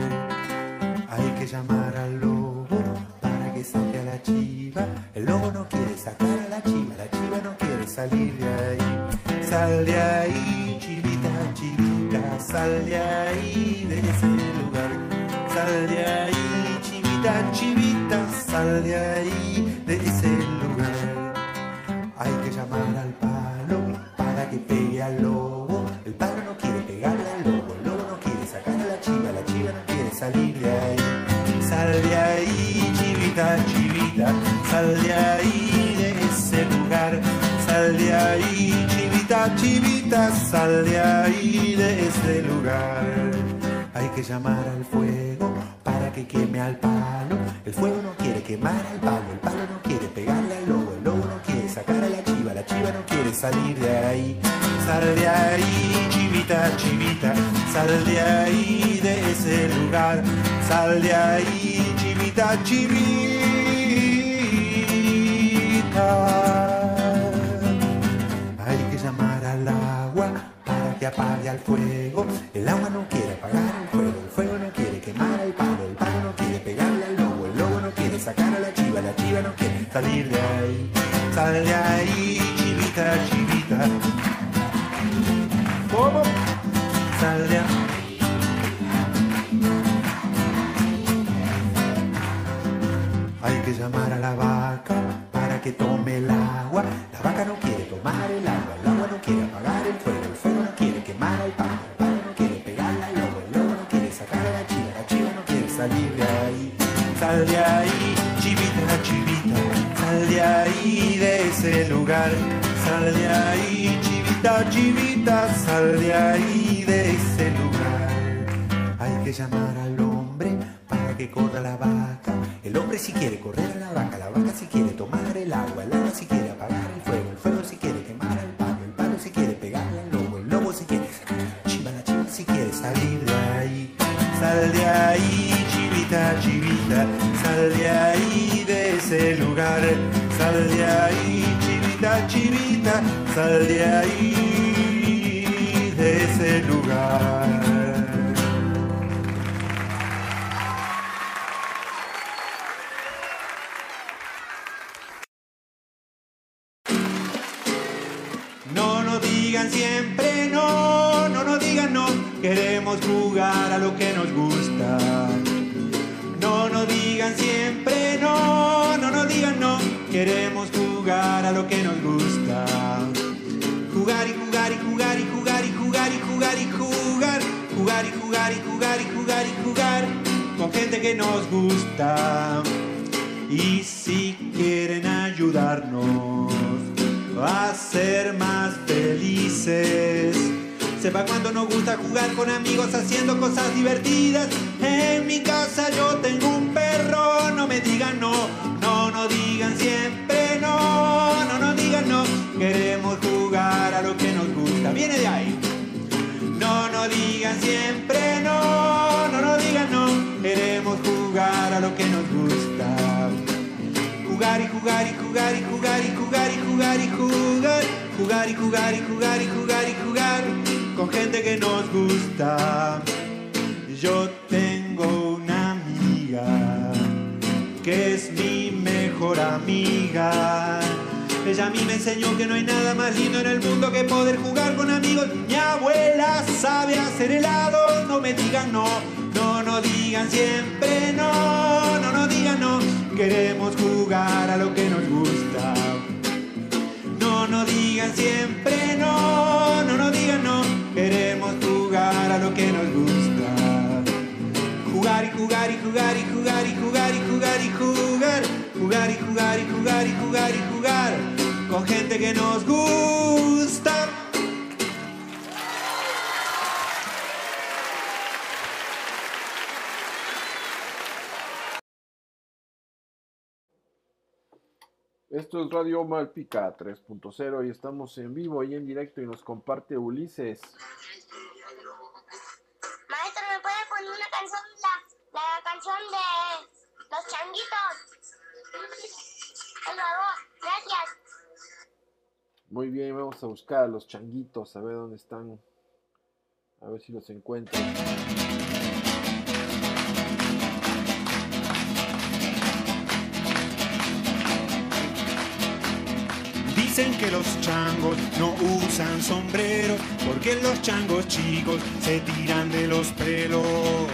Hay que llamar al lobo para que saque a la chiva. El lobo no quiere sacar a la chiva, la chiva no quiere salir de ahí. Sal de ahí, chivita, chivita, sal de ahí de ese lugar. Sal de ahí, chivita, chivita, sal de ahí de ese lugar. Hay que llamar al palo para que pegue al lobo. Salir de ahí. Sal de ahí, chivita, chivita, sal de ahí de ese lugar. Sal de ahí, chivita, chivita, sal de ahí de ese lugar. Hay que llamar al fuego para que queme al palo. El fuego no quiere quemar al palo, el palo no quiere pegarle al lobo, sacar a la chiva, la chiva no quiere salir de ahí. Sal de ahí, chivita, chivita, sal de ahí de ese lugar. Sal de ahí, chivita, chivita. Hay que llamar al agua para que apague al fuego. El agua no quiere apagar el fuego, el fuego no quiere quemar al palo, el palo no quiere pegarle al lobo, el lobo no quiere sacar a la chiva, la chiva no quiere salir de ahí. Sal de ahí, chivita, chivita. ¿Cómo? Sal de ahí. Hay que llamar a la vaca para que tome el agua. La vaca no quiere tomar el agua, el agua no quiere apagar el fuego, el fuego no quiere quemar al palo, el palo no quiere pegarle al lobo, el lobo no quiere sacar a la chiva, la chiva no quiere salir de ahí. Sal de ahí, lugar. Sal de ahí, chivita, chivita, sal de ahí de ese lugar. Hay que llamar al hombre para que corra la vaca. El hombre si quiere correr la vaca, la vaca si quiere tomar el agua, el agua si quiere apagar el fuego, el fuego si quiere quemar al palo, el palo si quiere pegarle al lobo, el lobo si quiere sacar la chiva, la chiva si quiere salir de ahí. Sal de ahí, chivita, chivita, sal de ahí de ese lugar. Sal de ahí, chivita, sal de ahí de ese lugar. Gusta. Esto es Radio Malpica 3.0 y estamos en vivo y en directo y nos comparte Ulises. Maestro, ¿me puede poner una canción, la, la canción de los changuitos? Por favor, gracias. Muy bien, vamos a buscar a los changuitos, a ver dónde están. A ver si los encuentro. Dicen que los changos no usan sombrero porque los changos chicos se tiran de los pelos.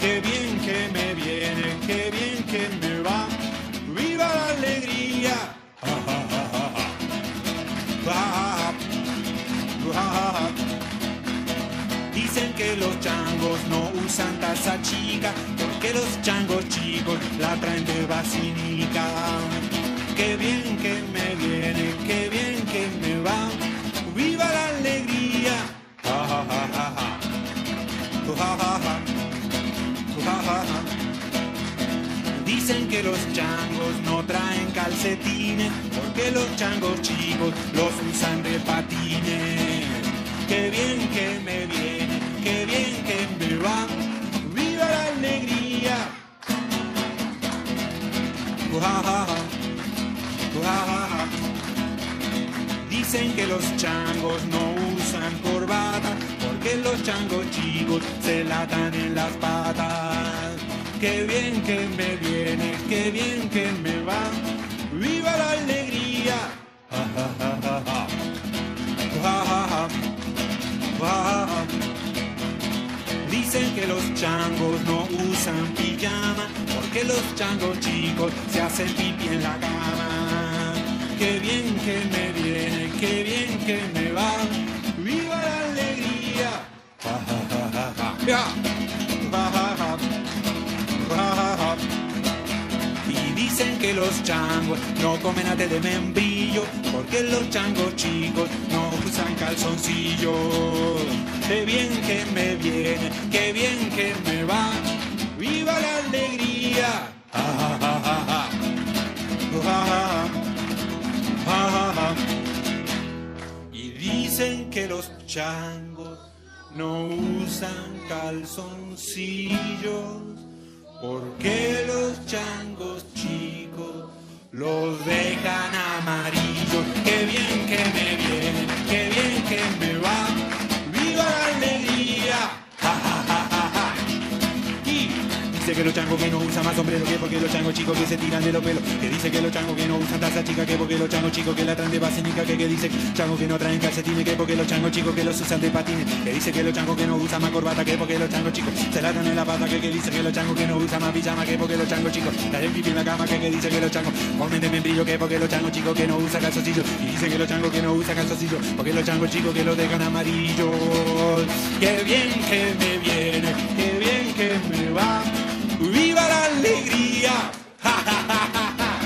Qué bien que me viene, qué bien que me va. ¡Viva la alegría! Que los changos no usan taza chica porque los changos chicos la traen de vacinica. Qué bien que me viene, qué bien que me va. ¡Viva la alegría! Dicen que los changos no traen calcetines porque los changos chicos los usan de patines. Qué bien que me viene, qué bien que me va. ¡Viva la alegría! Ja, ja, ja. Dicen que los changos no usan corbata porque los changos chicos se latan en las patas. Qué bien que me viene, qué bien que me va. ¡Viva la alegría! Ja, [laughs] ja, Dicen que los changos no usan pijama porque los changos chicos se hacen pipí en la cama. Qué bien que me viene, qué bien que me va. ¡Viva la alegría! Ja, ja, ja. Ja, dicen que los changos no comen ate de membrillo, porque los changos chicos no usan calzoncillos. Qué bien que me viene, qué bien que me va. ¡Viva la alegría! Y dicen que los changos no usan calzoncillos, porque los changos chicos los dejan amarillos. Qué bien que me viene, qué bien que me va. Dice que los changos que no usan más sombrero que porque los changos chicos que se tiran de los pelos. Que dice que los changos que no usan taza chica que porque los changos chicos que la traen de vasenica. Que, que dice changos que no traen calcetines que porque los changos chicos que los usan de patines. Que dice que los changos que no usan más corbata que porque los changos chicos se la dan en la pata. Que, que dice que los changos que no usan más pijama que porque los changos chicos la den pipí en la cama. Que, que dice que los changos comen de membrillo que porque los changos chicos que no usan calzoncillos. Y dice que los changos que no usan calzoncillos porque los changos chicos que los dejan amarillos. Qué bien que me viene, qué bien que me va. ¡Viva la alegría! ¡Ja, ja, ja, ja, ja!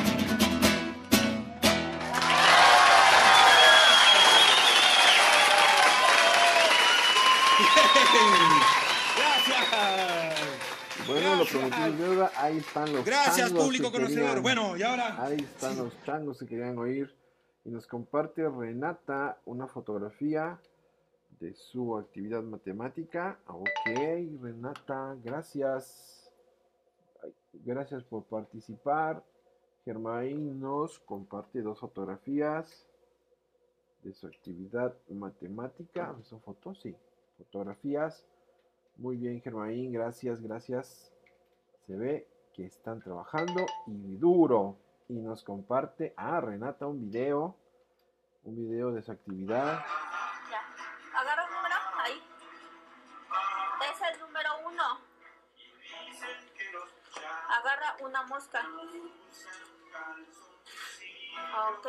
Gracias. Bueno, lo prometí es deuda. Ahí están los Gracias, changos público que conocedor. querían- Bueno, y ahora. Ahí están los changos que querían oír. Y nos comparte Renata una fotografía de su actividad matemática. Ok, Renata, gracias. Gracias por participar. Germain nos comparte dos fotografías de su actividad matemática. ¿Son fotos? Sí, fotografías. Muy bien, Germain, gracias, gracias. Se ve que están trabajando y duro. Y nos comparte a Renata un video. Un video de su actividad. Agarra una mosca. Ok.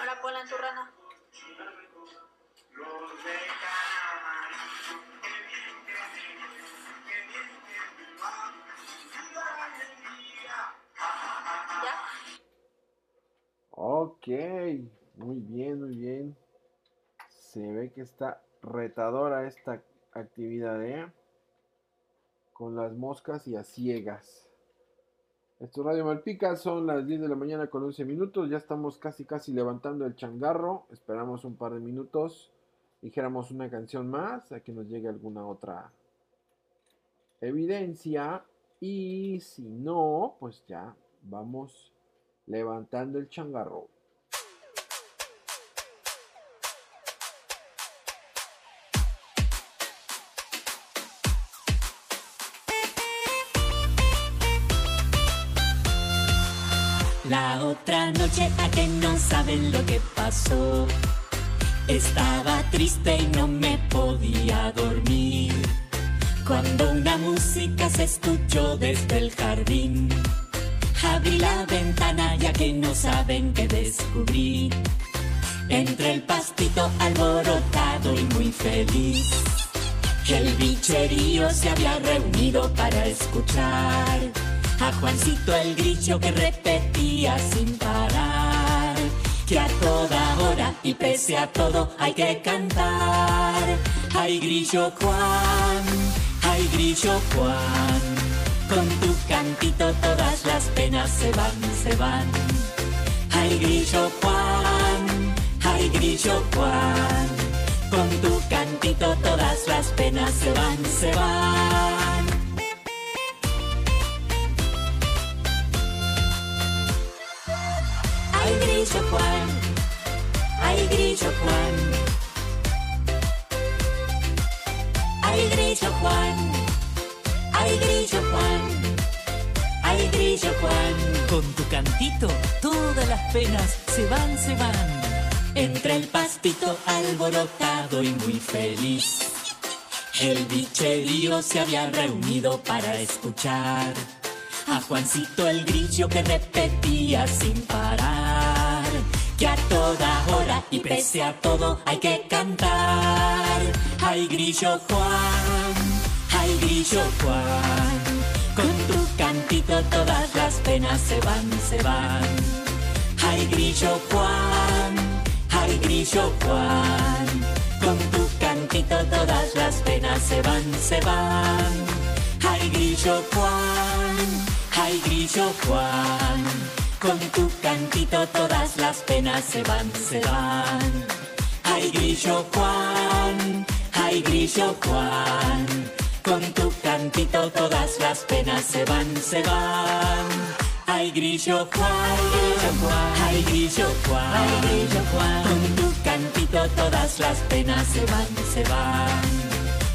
Ahora ponla en tu rana. ¿Ya? Ok, muy bien, muy bien. Se ve que está retadora esta actividad, ¿eh? Con las moscas y a ciegas. Esto es Radio Malpica, son las 10 de la mañana con 11 minutos. Ya estamos casi, casi levantando el changarro. Esperamos un par de minutos. Dijéramos una canción más, a que nos llegue alguna otra evidencia. Y si no, pues ya vamos levantando el changarro. La otra noche a que no saben lo que pasó. Estaba triste y no me podía dormir. Cuando una música se escuchó desde el jardín. Abrí la ventana ya que no saben qué descubrí. Entre el pastito alborotado y muy feliz. El bicherío se había reunido para escuchar a Juancito el grillo que repetía sin parar que a toda hora y pese a todo hay que cantar. Ay grillo Juan, ay grillo Juan, con tu cantito todas las penas se van, se van. Ay grillo Juan, ay grillo Juan, con tu cantito todas las penas se van, se van. Grillo Juan, ay, grillo Juan. Ay, grillo Juan, ay, grillo Juan, ay, grillo Juan. Con tu cantito, todas las penas se van, se van. Entre el pastito alborotado y muy feliz. El bicherío se había reunido para escuchar a Juancito el grillo que repetía sin parar que a toda hora y pese a todo hay que cantar. Ay, grillo Juan, ay, grillo Juan, con tu cantito todas las penas se van, se van. Ay, grillo Juan, ay, grillo Juan, con tu cantito todas las penas se van, se van. Ay, grillo Juan, ay, grillo Juan, con tu cantito todas las penas se van, se van. Ay, grillo Juan, ay, grillo Juan, con tu cantito todas las penas se van, se van. Ay, grillo Juan, ay, grillo Juan, ay, grillo Juan, con tu cantito todas las penas se van, se van.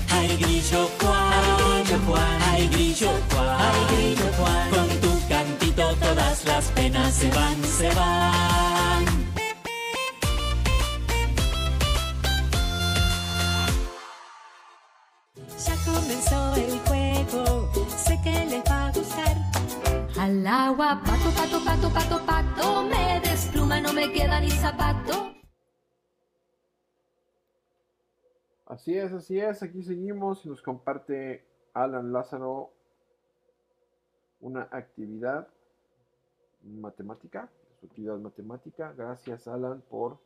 Ay, grillo Juan, ay, grillo Juan, ay, se van, se van. Ya comenzó el juego, sé que les va a gustar. Al agua, pato, pato, pato, pato, pato, me despluma, no me queda ni zapato. Así es, así es. Aquí seguimos y nos comparte Alan Lázaro una actividad matemática, su actividad matemática. Gracias, Alan, por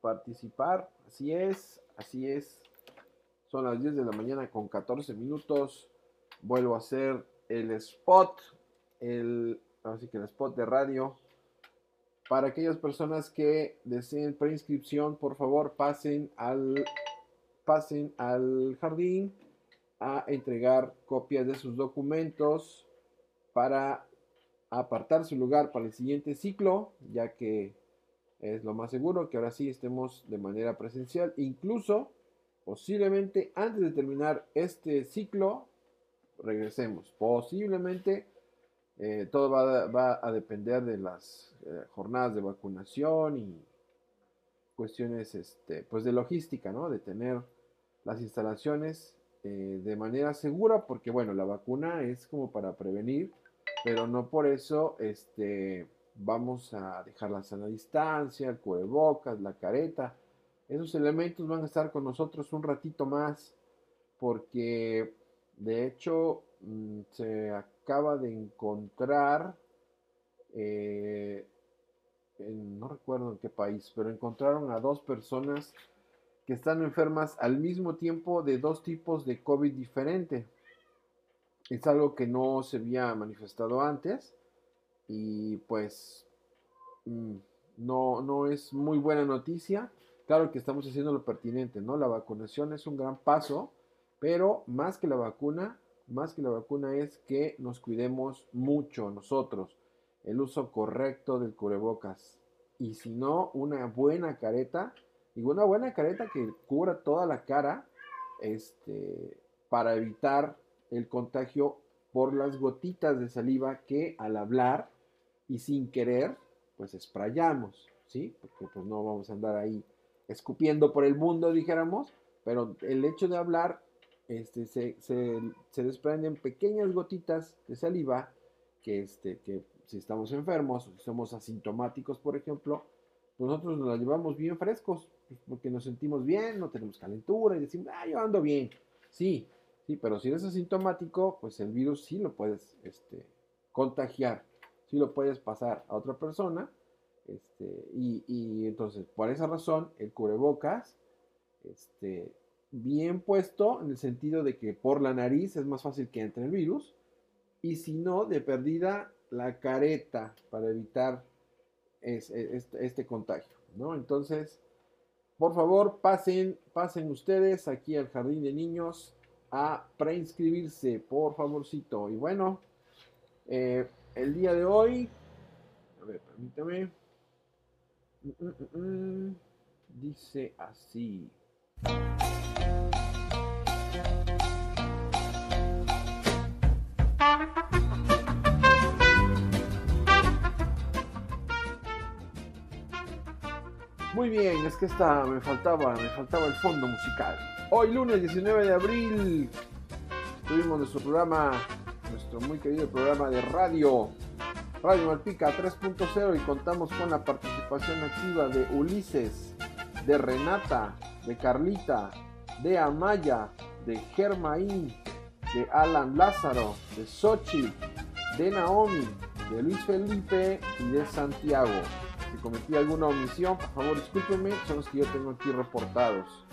participar. Así es, así es. Son las 10 de la mañana con 14 minutos. Vuelvo a hacer el spot, el, así que el spot de radio. Para aquellas personas que deseen preinscripción, por favor, pasen al pasen al jardín a entregar copias de sus documentos para apartar su lugar para el siguiente ciclo, ya que es lo más seguro que ahora sí estemos de manera presencial. Incluso, posiblemente antes de terminar este ciclo, regresemos. Posiblemente eh, todo va, a depender de las eh, jornadas de vacunación y cuestiones este, pues de logística, ¿no? De tener las instalaciones eh, de manera segura, porque bueno, la vacuna es como para prevenir, pero no por eso este, vamos a dejar la sana distancia, el cubrebocas, la careta. Esos elementos van a estar con nosotros un ratito más, porque de hecho mm, se acaba de encontrar eh, no recuerdo en qué país, pero encontraron a dos personas que están enfermas al mismo tiempo de dos tipos de COVID diferente. Es algo que no se había manifestado antes y pues mm, no, no es muy buena noticia. Claro que estamos haciendo lo pertinente, ¿no? La vacunación es un gran paso, pero más que la vacuna, más que la vacuna es que nos cuidemos mucho nosotros. El uso correcto del cubrebocas. Y si no, una buena careta. Y una buena careta que cubra toda la cara. Este. Para evitar el contagio por las gotitas de saliva que al hablar y sin querer, pues sprayamos, ¿sí? Porque pues no vamos a andar ahí escupiendo por el mundo, dijéramos, pero el hecho de hablar, este, se, se, se desprenden pequeñas gotitas de saliva que, este, que si estamos enfermos, si somos asintomáticos, por ejemplo, pues nosotros nos la llevamos bien frescos, pues, porque nos sentimos bien, no tenemos calentura y decimos, ah, yo ando bien. Sí, sí, pero si eres asintomático, pues el virus sí lo puedes este, contagiar, sí lo puedes pasar a otra persona. Este, y, y entonces, por esa razón, el cubrebocas, este, bien puesto en el sentido de que por la nariz es más fácil que entre el virus. Y si no, de perdida, la careta para evitar es- es- este, contagio, ¿no? Entonces, por favor, pasen, pasen ustedes aquí al jardín de niños a preinscribirse, por favorcito. Y bueno, eh, el día de hoy, a ver, permítame. Mm, mm, mm. Dice así. Muy bien, es que esta me faltaba, me faltaba el fondo musical. Hoy lunes 19 de abril tuvimos nuestro programa, nuestro muy querido programa de radio Radio Malpica 3.0 y contamos con la participación activa de Ulises, de Renata, de Carlita, de Amaya, de Germaín, de Alan Lázaro, de Xochitl, de Naomi, de Luis Felipe y de Santiago. Si cometí alguna omisión, por favor discúlpenme, son los que yo tengo aquí reportados.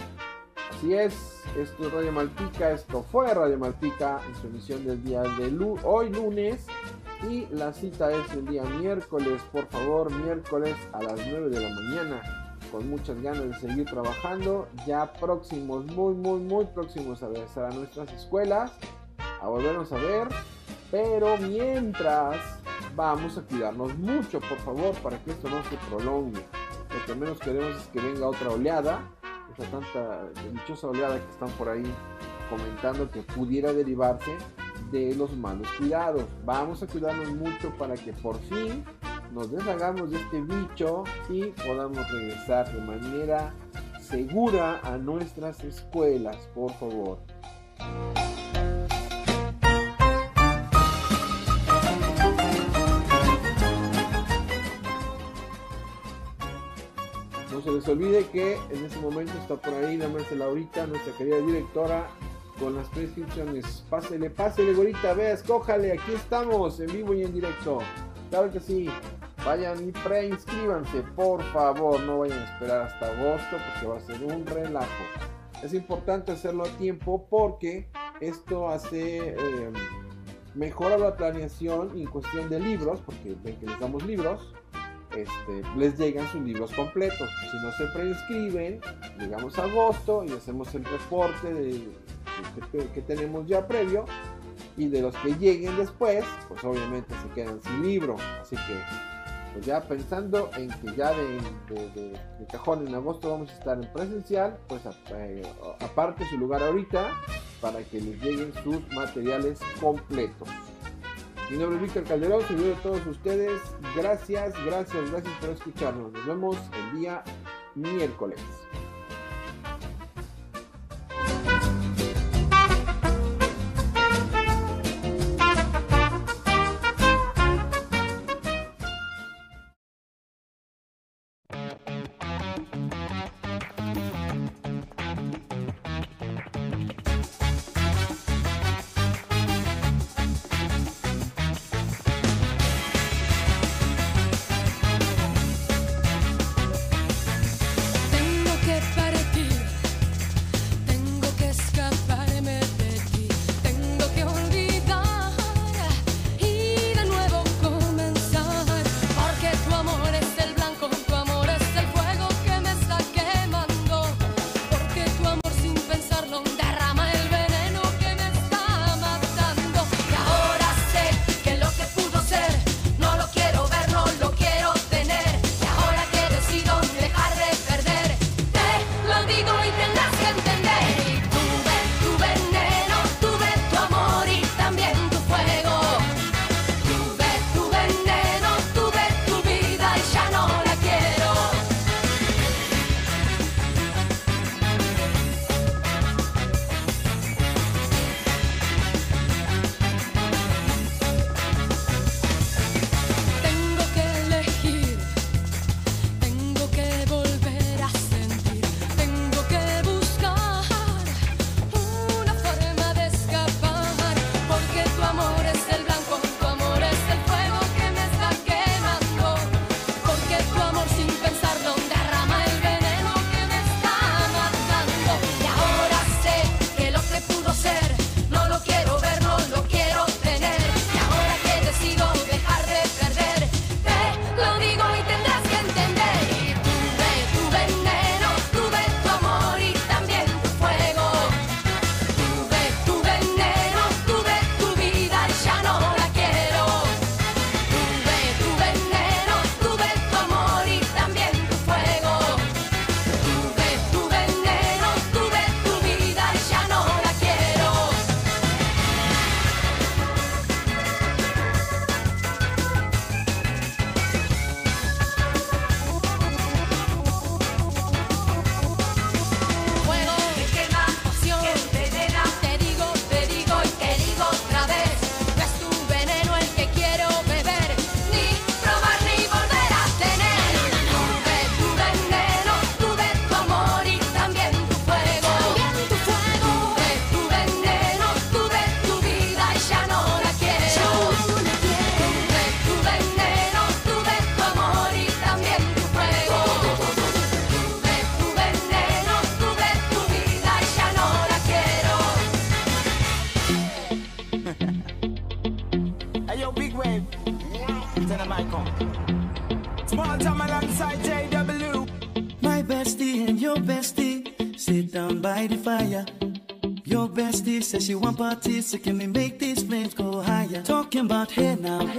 Así es, esto es Radio Malpica, esto fue Radio Malpica en su emisión del día de hoy lunes y la cita es el día miércoles, por favor, miércoles a las 9 de la mañana, con muchas ganas de seguir trabajando, ya próximos, muy, muy, muy próximos a regresar a nuestras escuelas, a volvernos a ver, pero mientras vamos a cuidarnos mucho, por favor, para que esto no se prolongue. Lo que menos queremos es que venga otra oleada, esa tanta dichosa oleada que están por ahí comentando que pudiera derivarse de los malos cuidados. Vamos a cuidarnos mucho para que por fin nos deshagamos de este bicho y podamos regresar de manera segura a nuestras escuelas, por favor. No se les olvide que en este momento está por ahí Damaris Laurita, nuestra querida directora, con las prescripciones. Pásele, pásele, gorita, vea, escójale, aquí estamos, en vivo y en directo. Claro que sí. Vayan y preinscríbanse, por favor, no vayan a esperar hasta agosto porque va a ser un relajo. Es importante hacerlo a tiempo porque esto hace eh, mejora la planeación en cuestión de libros, porque ven que les damos libros, este, les llegan sus libros completos. Si no se preinscriben, llegamos a agosto y hacemos el reporte de, de- que, tenemos ya previo. Y de los que lleguen después, pues obviamente se quedan sin libro. Así que, pues ya pensando en que ya de, cajón en agosto vamos a estar en presencial, pues eh, aparte su lugar ahorita para que les lleguen sus materiales completos. Mi nombre es Víctor Calderón, servidor de todos ustedes. Gracias, gracias, gracias por escucharnos. Nos vemos el día miércoles. So can we make these flames go higher? Talking about hey now, hey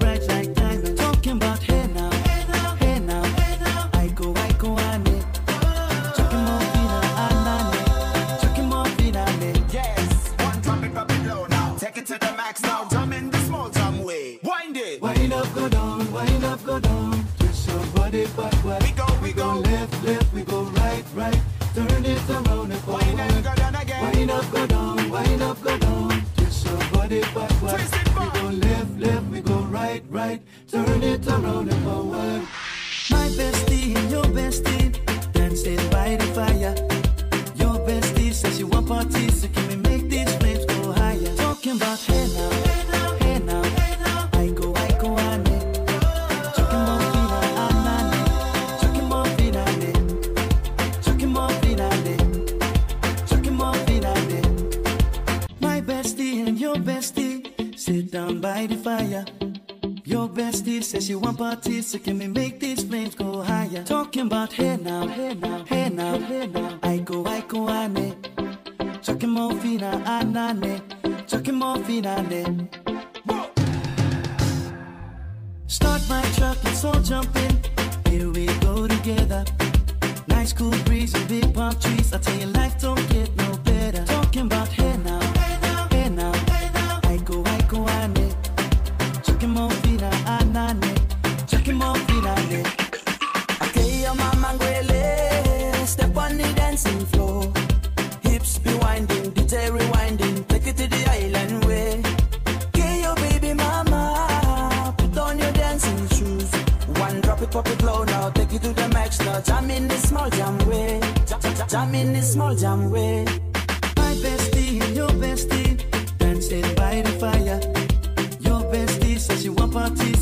Twist your body backward. We go, we go. left, left, we go right, right. Turn it around and forward. Wind up, go down again Wind up, go down, wind up, go down. Twist your body backward. Twist it back. We go left, left, we go right, right. Turn it around and forward. My bestie and your bestie dancing by the fire. Your bestie says she want parties, so can we make these flames down by the fire. Your bestie says she want parties, so can we make these flames go higher? Talking about hey now, hey now, hey now, hey now. I go, I go, ane. Chucking more fina, anane. Chucking more fina, ane. Start my truck, let's all jump in. Here we go together. Nice cool breeze and big palm trees. I tell you, life don't get no better. Talking about hey now, dancing floor. Hips be winding, detail rewinding, take it to the island way. Get your baby mama, put on your dancing shoes. One drop it, pop it low now, take it to the max now. Jam in this small jam way, jam, in this small jam way. My bestie and your bestie, dancing by the fire. Your bestie says she want parties.